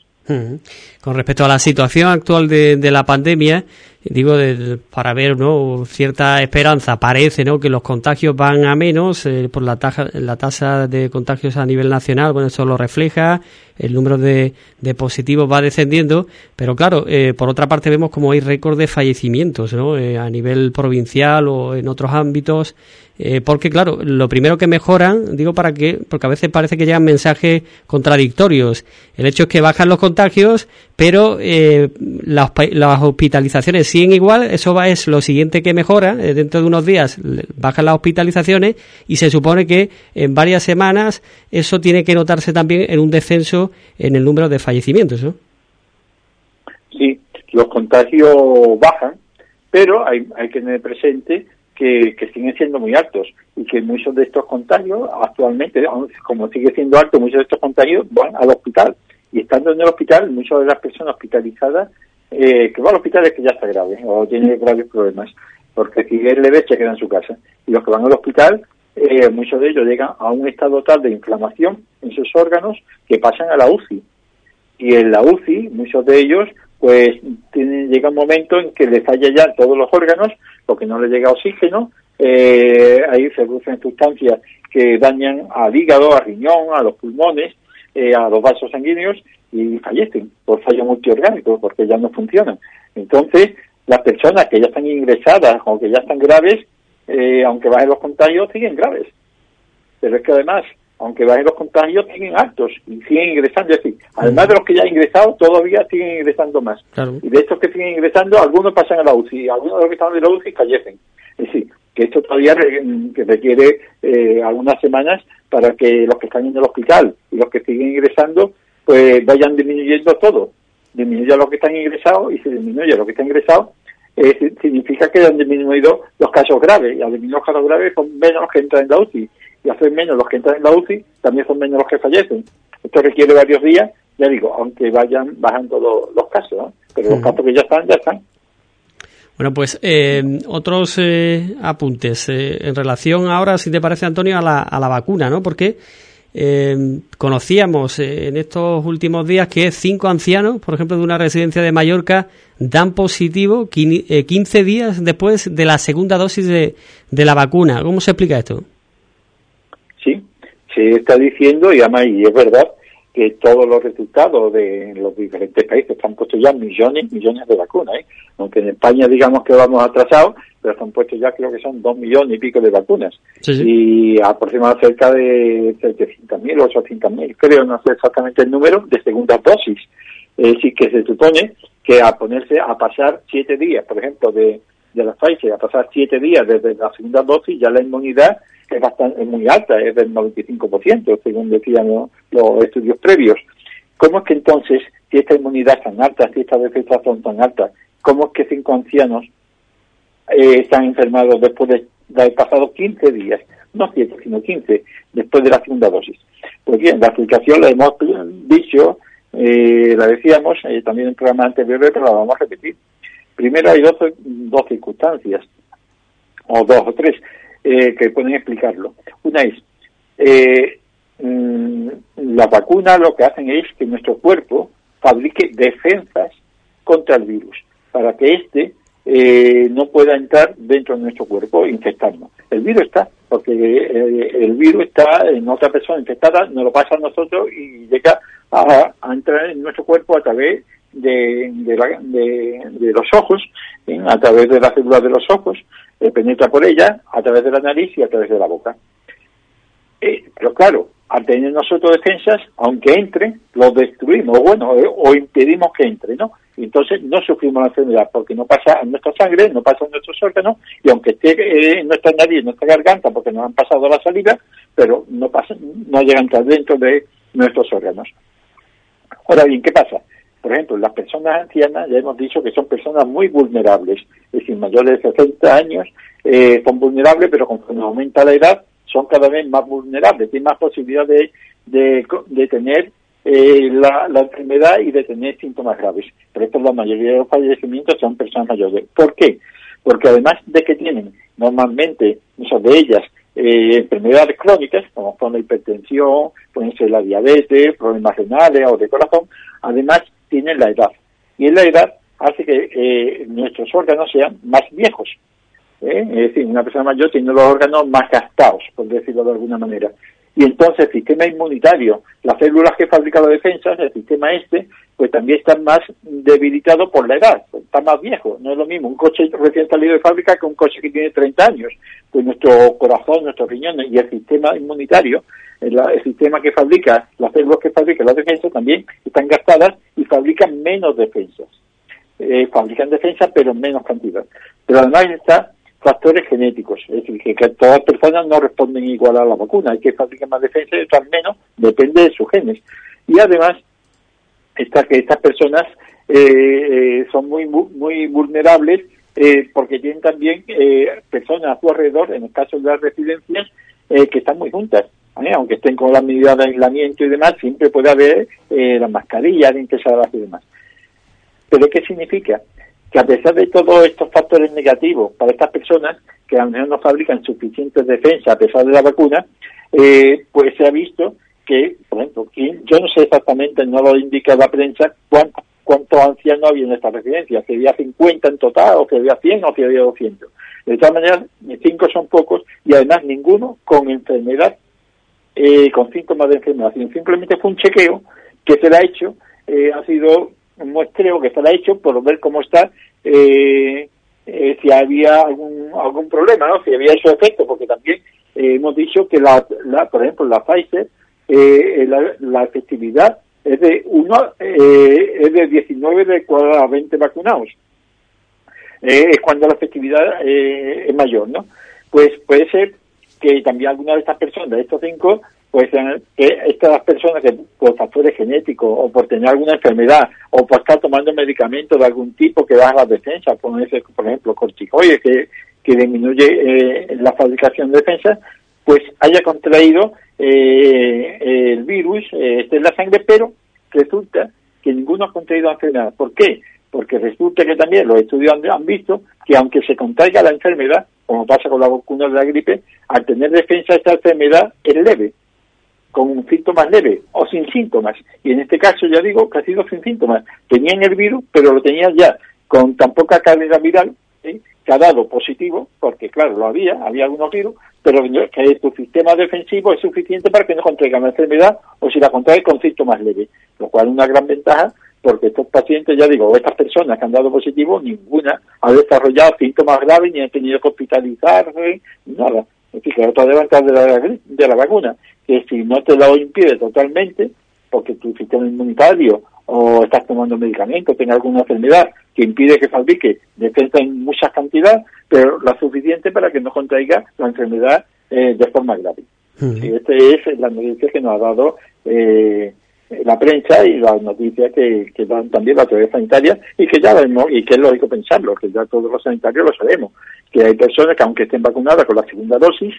Con respecto a la situación actual de, de la pandemia, digo, para ver ¿no? cierta esperanza, parece ¿no? que los contagios van a menos eh, por la, la tasa de contagios a nivel nacional, bueno, eso lo refleja, el número de, de positivos va descendiendo, pero claro, eh, por otra parte vemos como hay récord de fallecimientos ¿no? Eh, a nivel provincial o en otros ámbitos. Porque claro, lo primero que mejoran, digo para que, porque a veces parece que llegan mensajes contradictorios. El hecho es que bajan los contagios, pero eh, las, las, hospitalizaciones siguen igual, eso va, es lo siguiente que mejora, eh, dentro de unos días bajan las hospitalizaciones y se supone que en varias semanas eso tiene que notarse también en un descenso en el número de fallecimientos, ¿no? Sí, los contagios bajan, pero hay, hay que tener presente que, siguen siendo muy altos y que muchos de estos contagios actualmente, como sigue siendo alto, muchos de estos contagios van al hospital. Y estando en el hospital, muchas de las personas hospitalizadas eh, que van al hospital es que ya está grave o tiene graves problemas, porque si es leve se queda en su casa. Y los que van al hospital, eh, muchos de ellos llegan a un estado tal de inflamación en sus órganos que pasan a la UCI. Y en la UCI, muchos de ellos pues tiene, llega un momento en que le falla ya todos los órganos, porque no le llega oxígeno, eh, ahí se producen sustancias que dañan al hígado, al riñón, a los pulmones, eh, a los vasos sanguíneos y fallecen por fallo multiorgánico, porque ya no funcionan. Entonces, las personas que ya están ingresadas o que ya están graves, eh, aunque bajen los contagios, siguen graves. Pero es que además, aunque bajen los contagios, siguen altos y siguen ingresando. Es decir, además de los que ya han ingresado, todavía siguen ingresando más. Y de estos que siguen ingresando, algunos pasan a la UCI, algunos de los que están en la UCI fallecen. Es decir, que esto todavía requiere eh, algunas semanas para que los que están en el hospital y los que siguen ingresando, pues vayan disminuyendo todo. Disminuye a los que están ingresados y se disminuye a los que están ingresados, eh, significa que han disminuido los casos graves. Y al disminuir los casos graves son menos los que entran en la UCI. Y hacer menos los que entran en la UCI, también son menos los que fallecen. Esto requiere varios días, ya digo, aunque vayan bajando los, casos, pero los casos que ya están, ya están. Bueno, pues eh, otros eh, apuntes eh, en relación ahora, si te parece, Antonio, a la, a la vacuna, ¿no? Porque conocíamos en estos últimos días que cinco ancianos, por ejemplo, de una residencia de Mallorca, dan positivo 15 días después de la segunda dosis de, de la vacuna. ¿Cómo se explica esto? Sí, se está diciendo, y además, y es verdad, que todos los resultados de los diferentes países están puestos ya millones y millones de vacunas. ¿eh? Aunque en España digamos que vamos atrasados, pero están puestos ya creo que son dos millones y pico de vacunas. Y aproximadamente cerca de 700.000 o 800.000, creo, no sé exactamente el número, de segunda dosis. Es decir, que se supone que a ponerse a pasar siete días, por ejemplo, de, de la Pfizer, a pasar siete días desde la segunda dosis, ya la inmunidad es bastante muy alta, es del 95%, según decían los, estudios previos. ¿Cómo es que entonces, si esta inmunidad es tan alta, si estas defensas son tan altas, cómo es que cinco ancianos eh, están enfermados después de, haber pasado 15 días, no 7, sino 15, después de la segunda dosis? Pues bien, la explicación la hemos dicho, eh, la decíamos eh, también en el programa anterior, pero la vamos a repetir. Primero hay dos, dos circunstancias, o dos o tres. Eh, que pueden explicarlo. Una es, eh, mm, las lo que hacen es que nuestro cuerpo fabrique defensas contra el virus, para que éste eh, no pueda entrar dentro de nuestro cuerpo e infectarnos. El virus está, porque el virus está en otra persona infectada, nos lo pasa a nosotros y llega a, entrar en nuestro cuerpo a través de, de, los ojos, a través de las células de los ojos, eh, penetra por ella a través de la nariz y a través de la boca. Eh, pero claro, al tener nosotros defensas, aunque entre, lo destruimos, bueno, eh, o impedimos que entre, ¿no? entonces no sufrimos la enfermedad porque no pasa en nuestra sangre, no pasa en nuestros órganos, y aunque esté en nuestra nariz, en nuestra garganta, porque nos han pasado la salida, pero no pasa, no llegan hasta dentro de nuestros órganos. Ahora bien, ¿qué pasa? Por ejemplo, las personas ancianas ya hemos dicho que son personas muy vulnerables, es decir, mayores de 60 años eh, son vulnerables, pero conforme aumenta la edad son cada vez más vulnerables, tienen más posibilidad de, de, tener eh, la, enfermedad y de tener síntomas graves. Por eso la mayoría de los fallecimientos son personas mayores. ¿Por qué? Porque además de que tienen normalmente, muchas de ellas, eh, enfermedades crónicas, como son la hipertensión, pueden ser la diabetes, problemas renales o de corazón, además tienen la edad. Y la edad hace que eh, nuestros órganos sean más viejos. ¿eh? Es decir, una persona mayor tiene los órganos más gastados, por decirlo de alguna manera. Y entonces el sistema inmunitario, las células que fabrican las defensas, el sistema este, pues también está más debilitado por la edad, está más viejo. No es lo mismo un coche recién salido de fábrica que un coche que tiene 30 años. Pues nuestro corazón, nuestros riñones y el sistema inmunitario el, sistema que fabrica, las células que fabrican las defensas también están gastadas y fabrican menos defensas. Eh, fabrican defensas pero en menos cantidad. Pero además está factores genéticos, es decir, que, todas las personas no responden igual a la vacuna, hay que fabricar más defensas y otras menos, depende de sus genes. Y además está que estas personas eh, eh, son muy muy vulnerables porque tienen también personas a su alrededor, en el caso de las residencias, que están muy juntas. ¿Eh? aunque estén con las medidas de aislamiento y demás, siempre puede haber eh, las mascarillas impresadas y demás. ¿Pero qué significa? Que a pesar de todos estos factores negativos para estas personas, que a lo mejor no fabrican suficientes defensas a pesar de la vacuna, eh, pues se ha visto que, por ejemplo, yo no sé exactamente, no lo indica la prensa, cuántas cuántos ancianos había en esta residencia, si había 50 en total, o si había 100, o si había 200. De todas maneras, cinco son pocos y además ninguno con enfermedad, eh, con síntomas de enfermedad, simplemente fue un chequeo que se le ha hecho, eh, ha sido un muestreo que se le ha hecho por ver cómo está, eh, eh, si había algún, algún problema, ¿no? si había esos efectos, porque también hemos dicho que, la, por ejemplo, la Pfizer, la, la efectividad es de uno eh, es de 19 de cada 20 vacunados. Eh, es cuando la efectividad eh, es mayor, ¿no? Pues puede ser que también alguna de estas personas, de estos cinco, pues que estas personas que por factores genéticos o por tener alguna enfermedad o por estar tomando medicamentos de algún tipo que baja la defensa, por, por ejemplo corticoides que, que disminuye la fabricación de defensa, pues haya contraído eh, el virus eh, este en la sangre, pero resulta que ninguno ha contraído la enfermedad. ¿Por qué? Porque resulta que también los estudios han, visto que aunque se contraiga la enfermedad, como pasa con la vacuna de la gripe, al tener defensa esta enfermedad es leve, con síntomas leves o sin síntomas. Y en este caso ya digo que ha sido sin síntomas. Tenían el virus, pero lo tenían ya con tan poca carga viral que ha dado positivo, porque claro, lo había, había algunos virus, pero que tu sistema defensivo es suficiente para que no contraiga la enfermedad o si la contrae con síntomas leves, lo cual es una gran ventaja porque estos pacientes, ya digo, estas personas que han dado positivo, ninguna ha desarrollado síntomas graves ni han tenido que hospitalizarse, nada. Es decir, que otra ventaja de la, de la vacuna, que si no te lo impide totalmente, porque tu sistema inmunitario o estás tomando medicamentos, tienes alguna enfermedad que impide que fabrique defensa en muchas cantidades, pero la suficiente para que no contraiga la enfermedad eh, de forma grave. Y esta es la noticia que nos ha dado eh, la prensa y las noticias que, que dan también la autoridad sanitaria y que ya vemos, y que es lógico pensarlo, que ya todos los sanitarios lo sabemos, que hay personas que aunque estén vacunadas con la segunda dosis,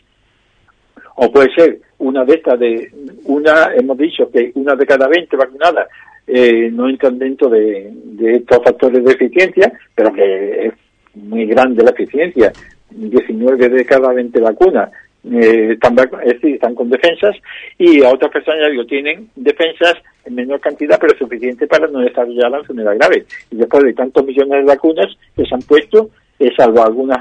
o puede ser una de estas de una hemos dicho que una de cada 20 vacunadas eh, no entran dentro de, estos factores de eficiencia, pero que es muy grande la eficiencia. 19 de cada 20 vacunas eh, están, es decir, están con defensas y a otras personas, ya tienen defensas en menor cantidad, pero suficiente para no desarrollar la enfermedad grave. Y después de tantos millones de vacunas que se han puesto, eh, salvo algunos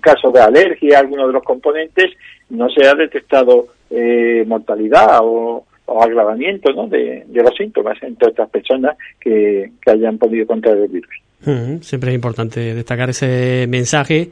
casos de alergia algunos de los componentes, no se ha detectado eh, mortalidad o, o agravamiento ¿no? de, los síntomas entre estas personas que, hayan podido contraer el virus. siempre es importante destacar ese mensaje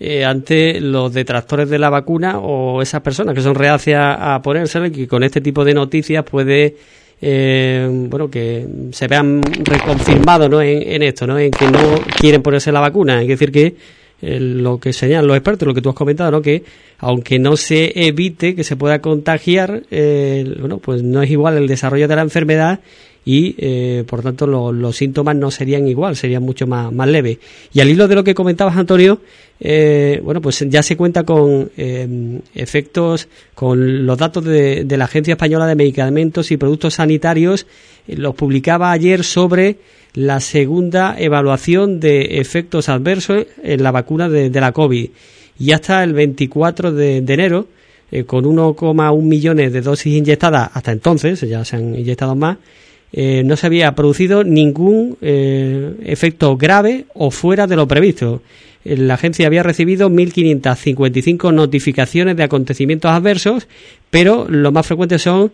eh, ante los detractores de la vacuna o esas personas que son reacias a ponérsela y que con este tipo de noticias puede eh, bueno que se vean reconfirmados ¿no? en, esto no en que no quieren ponerse la vacuna es decir que eh, lo que señalan los expertos, lo que tú has comentado, ¿no? que aunque no se evite que se pueda contagiar, eh, bueno, pues no es igual el desarrollo de la enfermedad y eh, por tanto los síntomas no serían igual, serían mucho más, más leves. Y al hilo de lo que comentabas, Antonio, eh, bueno, pues ya se cuenta con eh, efectos, con los datos de, de, la Agencia Española de Medicamentos y Productos Sanitarios, los publicaba ayer sobre la segunda evaluación de efectos adversos en la vacuna de, la COVID. Y hasta el 24 de, enero, con 1,1 millones de dosis inyectadas hasta entonces, ya se han inyectado más, eh, no se había producido ningún eh, efecto grave o fuera de lo previsto. Eh, la agencia había recibido 1.555 notificaciones de acontecimientos adversos, pero los más frecuentes son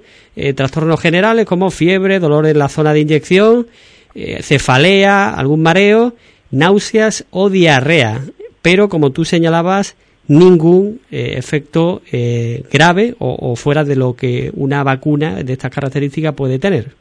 trastornos generales como fiebre, dolor en la zona de inyección, cefalea, algún mareo, náuseas o diarrea. Pero, como tú señalabas, ningún efecto grave o, fuera de lo que una vacuna de estas características puede tener.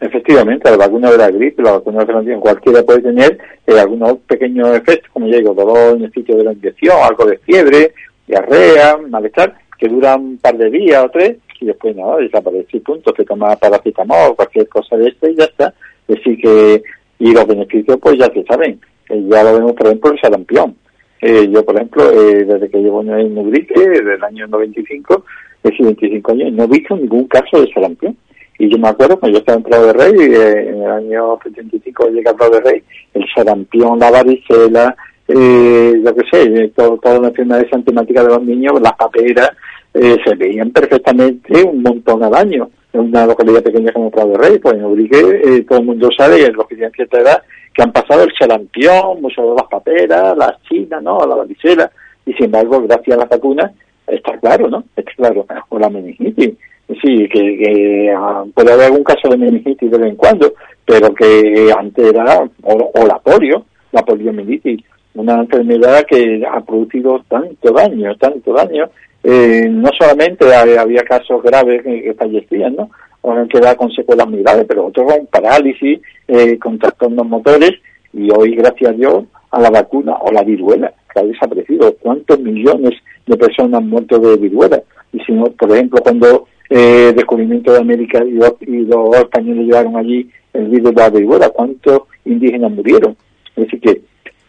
Efectivamente, la vacuna de la gripe, la vacuna de la cualquiera puede tener eh, algunos pequeños efectos, como ya digo, dolor en el sitio de la inyección, algo de fiebre, diarrea, malestar, que duran un par de días o tres, y después nada, desaparece y punto, se toma paracetamol o cualquier cosa de esto y ya está. Es decir que, y los beneficios pues ya se saben, eh, ya lo vemos por ejemplo el sarampión. Eh, yo por ejemplo, desde que llevo en Ubrique, desde el año 95, es 25 años, no he visto ningún caso de sarampión y yo me acuerdo cuando yo estaba en Prado de Rey, eh, en el año 75 llegué a Prado de Rey, el sarampión, la varicela, eh, yo qué sé, eh, todo, todas las enfermedades antimáticas de los niños, las paperas, eh, se veían perfectamente un montón al año. en una localidad pequeña como Prado de Rey, pues en Urique eh, todo el mundo sabe, los que tienen cierta edad, que han pasado el sarampión, muchas de las paperas, las chinas, ¿no? La varicela, y sin embargo, gracias a las vacunas, está claro, ¿no? Está claro. O la meningitis. Sí, que, ah, puede haber algún caso de meningitis de vez en cuando, pero que antes era, o, la polio, la poliomielitis, una enfermedad que ha producido tanto daño, tanto daño. Eh, no solamente había casos graves que, fallecían, ¿no? O han quedado con secuelas muy graves, pero otros con parálisis, eh, con trastornos motores, y hoy, gracias a Dios, a la vacuna o la viruela, que ha desaparecido. ¿Cuántos millones de personas han muerto de viruela? Y si no, por ejemplo, cuando eh, descubrimiento de América y los, españoles llevaron allí el virus de la viruela, ¿cuántos indígenas murieron? Es decir, que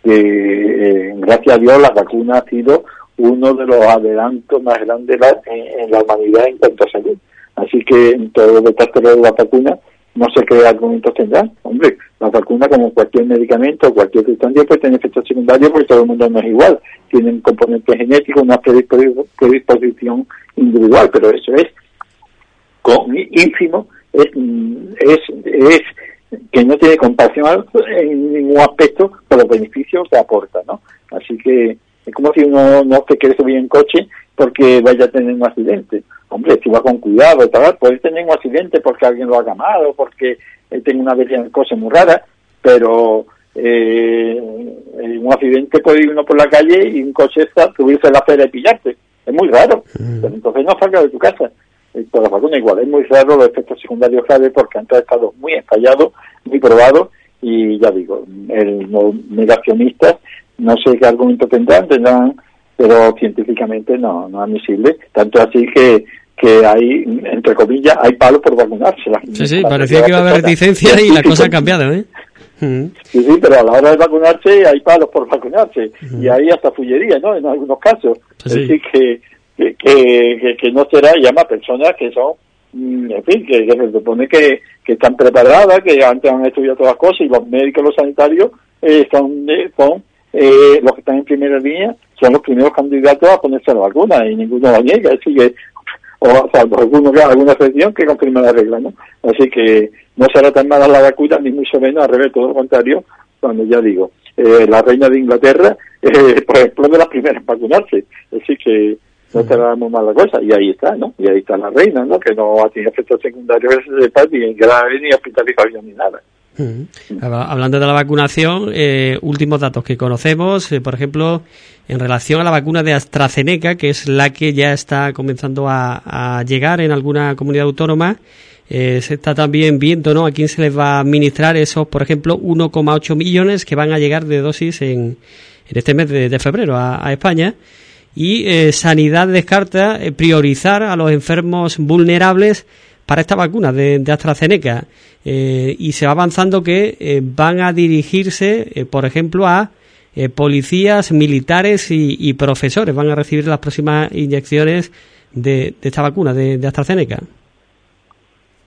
eh, gracias a Dios la vacuna ha sido uno de los adelantos más grandes en, la humanidad en cuanto a salud. Así que en todo los de la vacuna no sé qué argumentos tendrán. Hombre, la vacuna, como cualquier medicamento cualquier sustancia, puede tener efectos secundarios porque todo el mundo no es igual. Tienen un componente genético, una predisposición individual, pero eso es con ínfimo, es, es, es que no tiene compasión en ningún aspecto por los beneficios que aporta, ¿no? Así que es como si uno no te quiere subir en coche porque vaya a tener un accidente. Hombre, si va con cuidado y tal, puede tener un accidente porque alguien lo ha llamado, porque él tiene una cosa muy rara, pero eh, un accidente puede ir uno por la calle y un coche está, subirse a la acera y pillarte. Es muy raro. Mm. Pero entonces no salga de tu casa. Y por la vacuna igual, es muy raro los efectos secundarios graves porque han estado muy estallados, muy probados y ya digo, el, los negacionistas no sé qué argumento tendrán, tendrán, pero científicamente no, no es admisible. Tanto así que que hay, entre comillas, hay palos por vacunarse. Sí, sí, parecía que iba a haber reticencia y la cosa ha cambiado, ¿eh? Sí, sí, pero a la hora de vacunarse hay palos por vacunarse y hay hasta fullería, ¿no? En algunos casos. Es decir, que, que, que, no será, llama personas que son, mm, en fin, que, se supone que, que están preparadas, que antes han estudiado todas las cosas y los médicos, los sanitarios, eh, son, son eh, los que están en primera línea, son los primeros candidatos a ponerse la vacuna y ninguno la niega. Así que o salvo alguno, alguna excepción que confirma la regla, ¿no? Así que no será tan mala la vacuna, ni mucho menos, al revés, todo lo contrario, cuando ya digo, eh, la reina de Inglaterra, eh, por ejemplo, de las primeras en vacunarse, así que no será muy mala cosa, y ahí está, ¿no? Y ahí está la reina, ¿no? Que no ha tenido efectos secundarios ni grave, ni hospitalización, ni nada. Hablando de la vacunación, eh, últimos datos que conocemos, eh, por ejemplo, en relación a la vacuna de AstraZeneca, que es la que ya está comenzando a, llegar en alguna comunidad autónoma, eh, se está también viendo ¿no? a quién se les va a administrar esos, por ejemplo, 1,8 millones que van a llegar de dosis en este mes de, febrero a, España. Y Sanidad descarta priorizar a los enfermos vulnerables para esta vacuna de, AstraZeneca eh, y se va avanzando que eh, van a dirigirse, eh, por ejemplo, a policías, militares y, profesores. Van a recibir las próximas inyecciones de, esta vacuna de, AstraZeneca.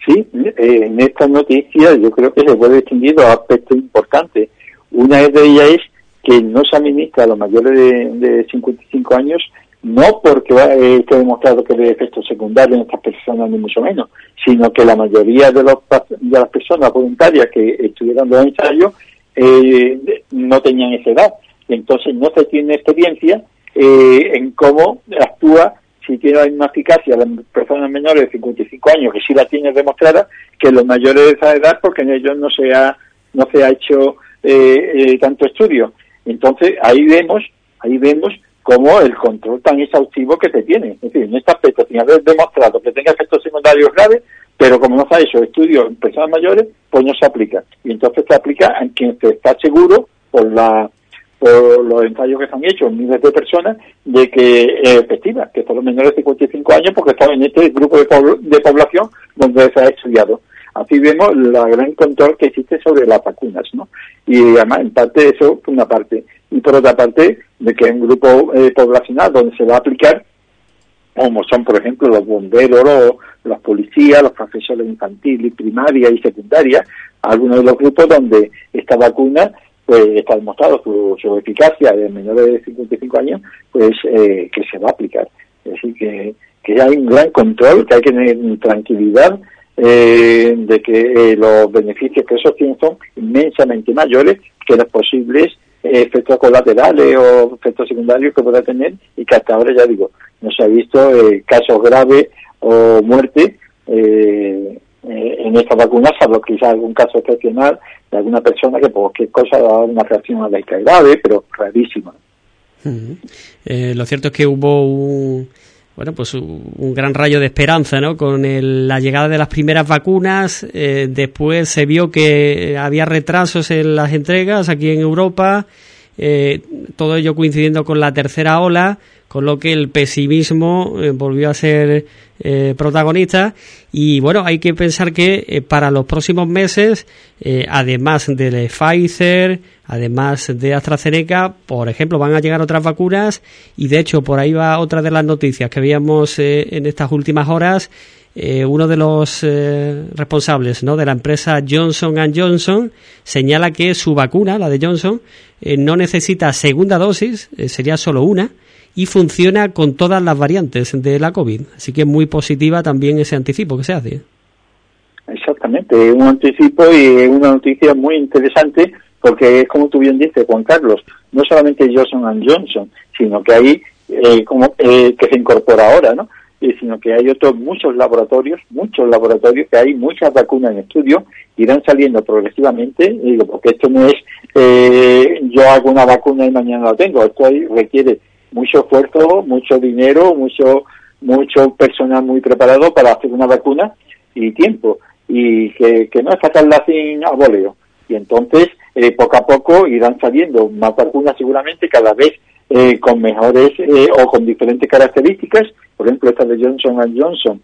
Sí, en esta noticia yo creo que se puede distinguir dos aspectos importantes. Una de ellas es que no se administra a los mayores de, de 55 años no porque eh, esté demostrado que hay efectos secundarios en estas personas, ni mucho menos, sino que la mayoría de, los, de las personas voluntarias que estuvieron los ensayos eh, no tenían esa edad. Entonces no se tiene experiencia eh, en cómo actúa si tiene una eficacia las personas menores de 55 años, que sí la tiene demostrada, que los mayores de esa edad, porque en ellos no se ha, no se ha hecho tanto estudio. Entonces ahí vemos, ahí vemos como el control tan exhaustivo que se tiene. Es decir, en este aspecto, sin haber demostrado que tenga efectos secundarios graves, pero como no se ha hecho estudios en personas mayores, pues no se aplica. Y entonces se aplica en quien se está seguro por la por los ensayos que se han hecho en miles de personas de que es efectiva, que son los menores de 55 años porque están en este grupo de, de población donde se ha estudiado. Así vemos la gran control que existe sobre las vacunas, ¿no? Y además, en parte, eso es una parte. Y por otra parte, de que un grupo eh, poblacional donde se va a aplicar, como son, por ejemplo, los bomberos, los, los policías, los profesores infantiles, primaria y secundaria, algunos de los grupos donde esta vacuna pues está demostrado su, eficacia en menores de 55 años, pues eh, que se va a aplicar. Es decir, que, que hay un gran control, que hay que tener tranquilidad de que los beneficios que eso tienen son inmensamente mayores que los posibles efectos colaterales o efectos secundarios que pueda tener y que hasta ahora ya digo no se ha visto casos graves o muerte eh, eh, en esta vacuna, salvo quizás algún caso excepcional de alguna persona que por cualquier cosa ha dado una reacción alérgica grave, pero rarísima. Eh, lo cierto es que hubo un, bueno, pues un gran rayo de esperanza, ¿no? Con la llegada de las primeras vacunas, después se vio que había retrasos en las entregas aquí en Europa, todo ello coincidiendo con la tercera ola, con lo que el pesimismo eh, volvió a ser eh, protagonista y bueno, hay que pensar que eh, para los próximos meses, además de Pfizer, además de AstraZeneca, por ejemplo, van a llegar otras vacunas y de hecho por ahí va otra de las noticias que veíamos en estas últimas horas. uno de los responsables ¿no? de la empresa Johnson Johnson señala que su vacuna, la de Johnson, no necesita segunda dosis, sería solo una, y funciona con todas las variantes de la COVID. Así que es muy positiva también ese anticipo que se hace. Exactamente, un anticipo y una noticia muy interesante porque es como tú bien dices, Juan Carlos, no solamente Johnson Johnson, sino que hay eh, como eh, que se incorpora ahora, ¿no? Eh, sino que hay otros muchos laboratorios, muchos laboratorios que hay muchas vacunas en estudio irán saliendo progresivamente, digo, porque esto no es yo hago una vacuna y mañana la tengo, esto requiere mucho esfuerzo, mucho dinero, mucho mucho personal muy preparado para hacer una vacuna y tiempo y que, no es sacarla sin aboleo y entonces eh, poco a poco irán saliendo más vacunas seguramente cada vez eh, con mejores eh, o con diferentes características por ejemplo esta de Johnson Johnson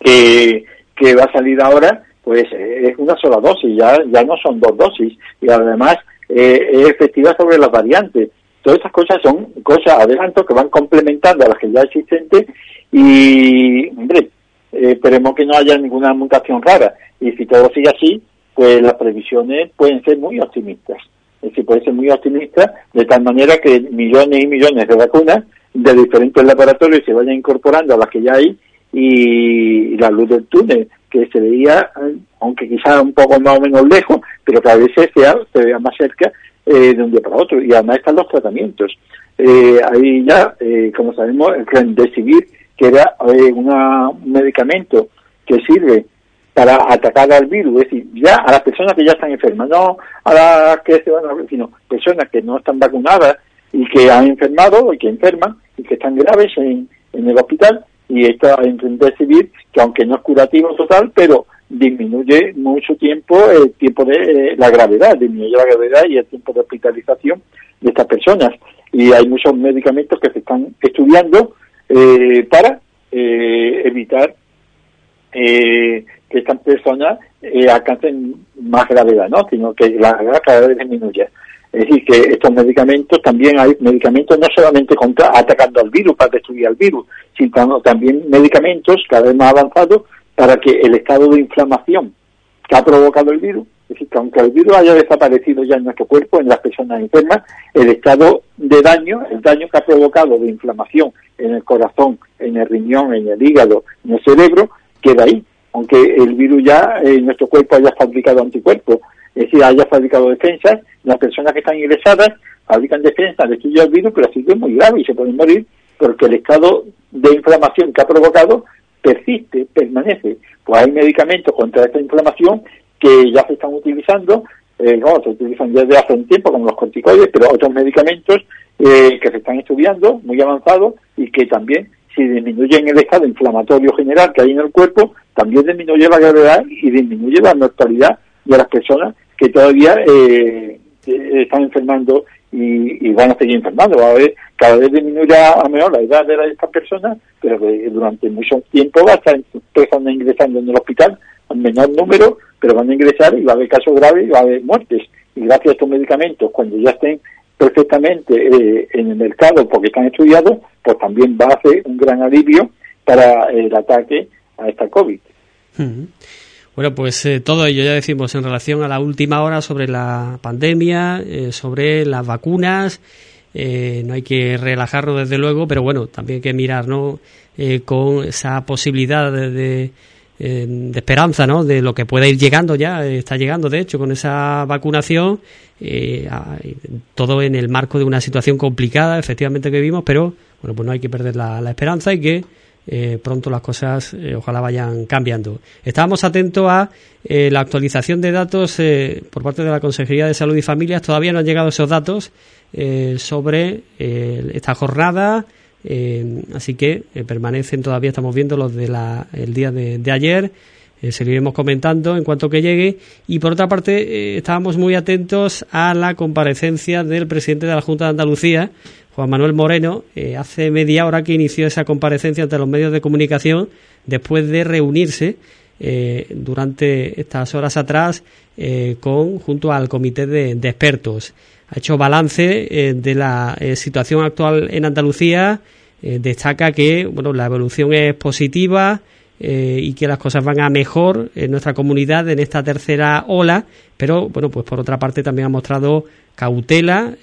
que, que va a salir ahora pues es una sola dosis ya ya no son dos dosis y además es efectiva sobre las variantes Todas estas cosas son cosas, adelanto, que van complementando a las que ya existentes y, hombre, eh, esperemos que no haya ninguna mutación rara. Y si todo sigue así, pues las previsiones pueden ser muy optimistas. Es decir, pueden ser muy optimistas de tal manera que millones y millones de vacunas de diferentes laboratorios se vayan incorporando a las que ya hay y, la luz del túnel que se veía, aunque quizás un poco más o menos lejos, pero que a veces sea, se vea más cerca, eh, de un día para otro. Y además están los tratamientos. Eh, ahí ya, eh, como sabemos, el decidir que era eh, un medicamento que sirve para atacar al virus, es decir, ya a las personas que ya están enfermas, no a las que se van a, sino personas que no están vacunadas y que han enfermado y que enferman y que están graves en, en el hospital y en decidir que aunque no es curativo total, pero disminuye mucho tiempo el tiempo de eh, la gravedad, disminuye la gravedad y el tiempo de hospitalización de estas personas. Y hay muchos medicamentos que se están estudiando eh, para eh, evitar que estas personas alcancen más gravedad, ¿no? Sino que la gravedad cada vez disminuye. Es decir, que estos medicamentos, también hay medicamentos no solamente contra, atacando al virus para destruir al virus, sino también medicamentos cada vez más avanzados para que el estado de inflamación que ha provocado el virus, es decir, que aunque el virus haya desaparecido ya en nuestro cuerpo, en las personas enfermas, el estado de daño, el daño que ha provocado de inflamación en el corazón, en el riñón, en el hígado, en el cerebro, queda ahí, aunque el virus ya en nuestro cuerpo haya fabricado anticuerpos, es decir, haya fabricado defensas, las personas que están ingresadas fabrican defensas, destruyen el virus, pero así es muy grave y se pueden morir porque el estado de inflamación que ha provocado persiste, permanece. Pues hay medicamentos contra esta inflamación que ya se están utilizando, eh, no, se utilizan desde hace un tiempo como los corticoides, pero otros medicamentos eh, que se están estudiando, muy avanzados, y que también, si disminuyen el estado inflamatorio general que hay en el cuerpo, también disminuye la gravedad y disminuye la mortalidad de las personas que todavía eh, están enfermando y, van a seguir enfermando. Va a ver, cada vez disminuye a mejor la edad de estas personas, pero durante mucho tiempo va a estar empezando ingresando en el hospital a menor número, pero van a ingresar y va a haber casos graves y va a haber muertes. Y gracias a estos medicamentos, cuando ya estén perfectamente eh, en el mercado porque están estudiados, pues también va a ser un gran alivio para el ataque a esta COVID. Bueno, pues eh, todo ello ya decimos en relación a la última hora sobre la pandemia, eh, sobre las vacunas. Eh, no hay que relajarlo desde luego, pero bueno, también hay que mirar ¿no? con esa posibilidad de esperanza, ¿no? De lo que pueda ir llegando ya, está llegando de hecho con esa vacunación, eh, todo en el marco de una situación complicada, efectivamente que vivimos, pero bueno, pues no hay que perder la, esperanza y que eh, pronto las cosas eh, ojalá vayan cambiando. Estábamos atentos a la actualización de datos por parte de la Consejería de Salud y Familias. Todavía no han llegado esos datos sobre esta jornada. Eh, así que eh, permanecen todavía, estamos viendo los del el día de, ayer. Eh, seguiremos comentando en cuanto que llegue. Y por otra parte, estábamos muy atentos a la comparecencia del presidente de la Junta de Andalucía, Juan Manuel Moreno, hace media hora que inició esa comparecencia ante los medios de comunicación después de reunirse durante estas horas atrás con junto al comité de expertos ha hecho balance eh, de la eh, situación actual en Andalucía. Eh, destaca que bueno, la evolución es positiva y que las cosas van a mejor en nuestra comunidad en esta tercera ola, pero bueno, pues por otra parte también ha mostrado cautela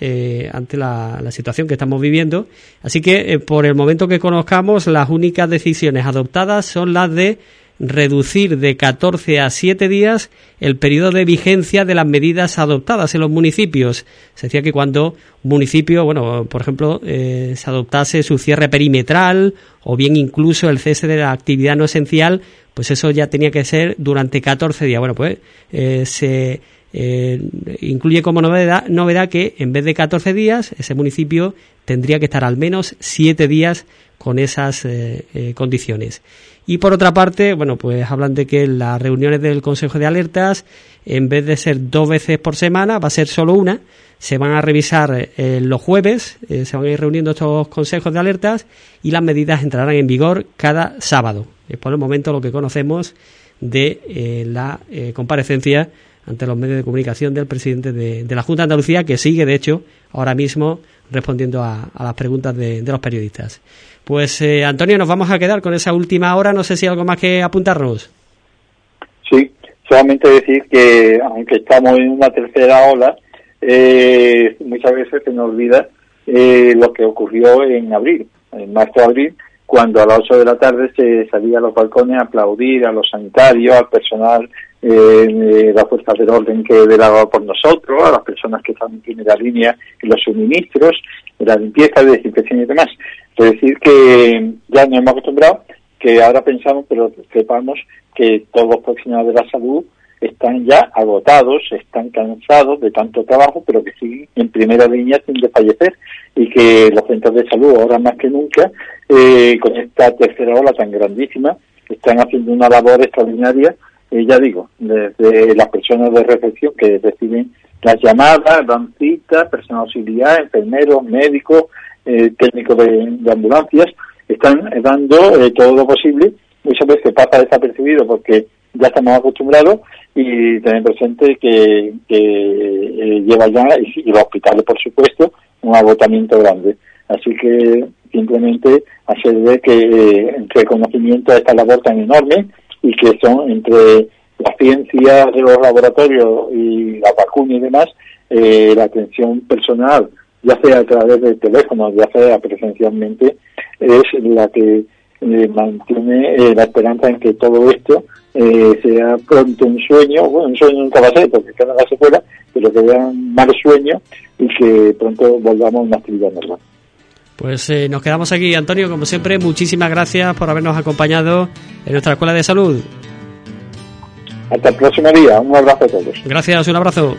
ante la, la, situación que estamos viviendo. Así que por el momento que conozcamos, las únicas decisiones adoptadas son las de reducir de 14 a 7 días el periodo de vigencia de las medidas adoptadas en los municipios. Se decía que cuando un municipio, bueno, por ejemplo, eh, se adoptase su cierre perimetral o bien incluso el cese de la actividad no esencial, pues eso ya tenía que ser durante 14 días. Bueno, pues eh, se eh, incluye como novedad, novedad que en vez de 14 días, ese municipio tendría que estar al menos 7 días con esas condiciones. Y por otra parte, bueno, pues hablan de que las reuniones del Consejo de Alertas, en vez de ser dos veces por semana, va a ser solo una. Se van a revisar eh, los jueves, eh, se van a ir reuniendo estos consejos de alertas y las medidas entrarán en vigor cada sábado. Es por el momento lo que conocemos de eh, la comparecencia ante los medios de comunicación del presidente de, la Junta de Andalucía, que sigue, de hecho, ahora mismo respondiendo a, las preguntas de los periodistas. Pues eh, Antonio, nos vamos a quedar con esa última hora. No sé si hay algo más que apuntarnos. Sí, solamente decir que aunque estamos en una tercera ola, eh, muchas veces se nos olvida eh, lo que ocurrió en abril, en marzo de abril, cuando a las 8 de la tarde se salía a los balcones a aplaudir a los sanitarios, al personal de las fuerzas del orden que velaba por nosotros, a las personas que están en primera línea en los suministros, en la limpieza, de desinfección y demás. Es decir, que ya nos hemos acostumbrado, que ahora pensamos, pero sepamos que todos los profesionales de la salud están ya agotados, están cansados de tanto trabajo, pero que siguen en primera línea sin desfallecer y que los centros de salud ahora más que nunca, eh, con esta tercera ola tan grandísima, están haciendo una labor extraordinaria, eh, ya digo, desde las personas de recepción que reciben las llamadas, dan citas, personal auxiliar, enfermeros, médicos, eh, técnicos de, ambulancias, están dando eh, todo lo posible. Muchas veces pasa desapercibido porque ya estamos acostumbrados y tener presente que, eh, lleva ya, y, los hospitales por supuesto, un agotamiento grande. Así que simplemente hacer ver que eh, entre conocimiento de esta labor tan enorme y que son entre la ciencia de los laboratorios y la vacuna y demás, la atención personal ya sea a través del teléfono, ya sea presencialmente, es la que eh, mantiene eh, la esperanza en que todo esto eh, sea pronto un sueño, bueno, un sueño nunca va a ser porque cada se fuera, pero que vea un mal sueño y que pronto volvamos a una actividad normal. Pues nos quedamos aquí, Antonio, como siempre, muchísimas gracias por habernos acompañado en nuestra Escuela de Salud. Hasta el próximo día, un abrazo a todos. Gracias, un abrazo.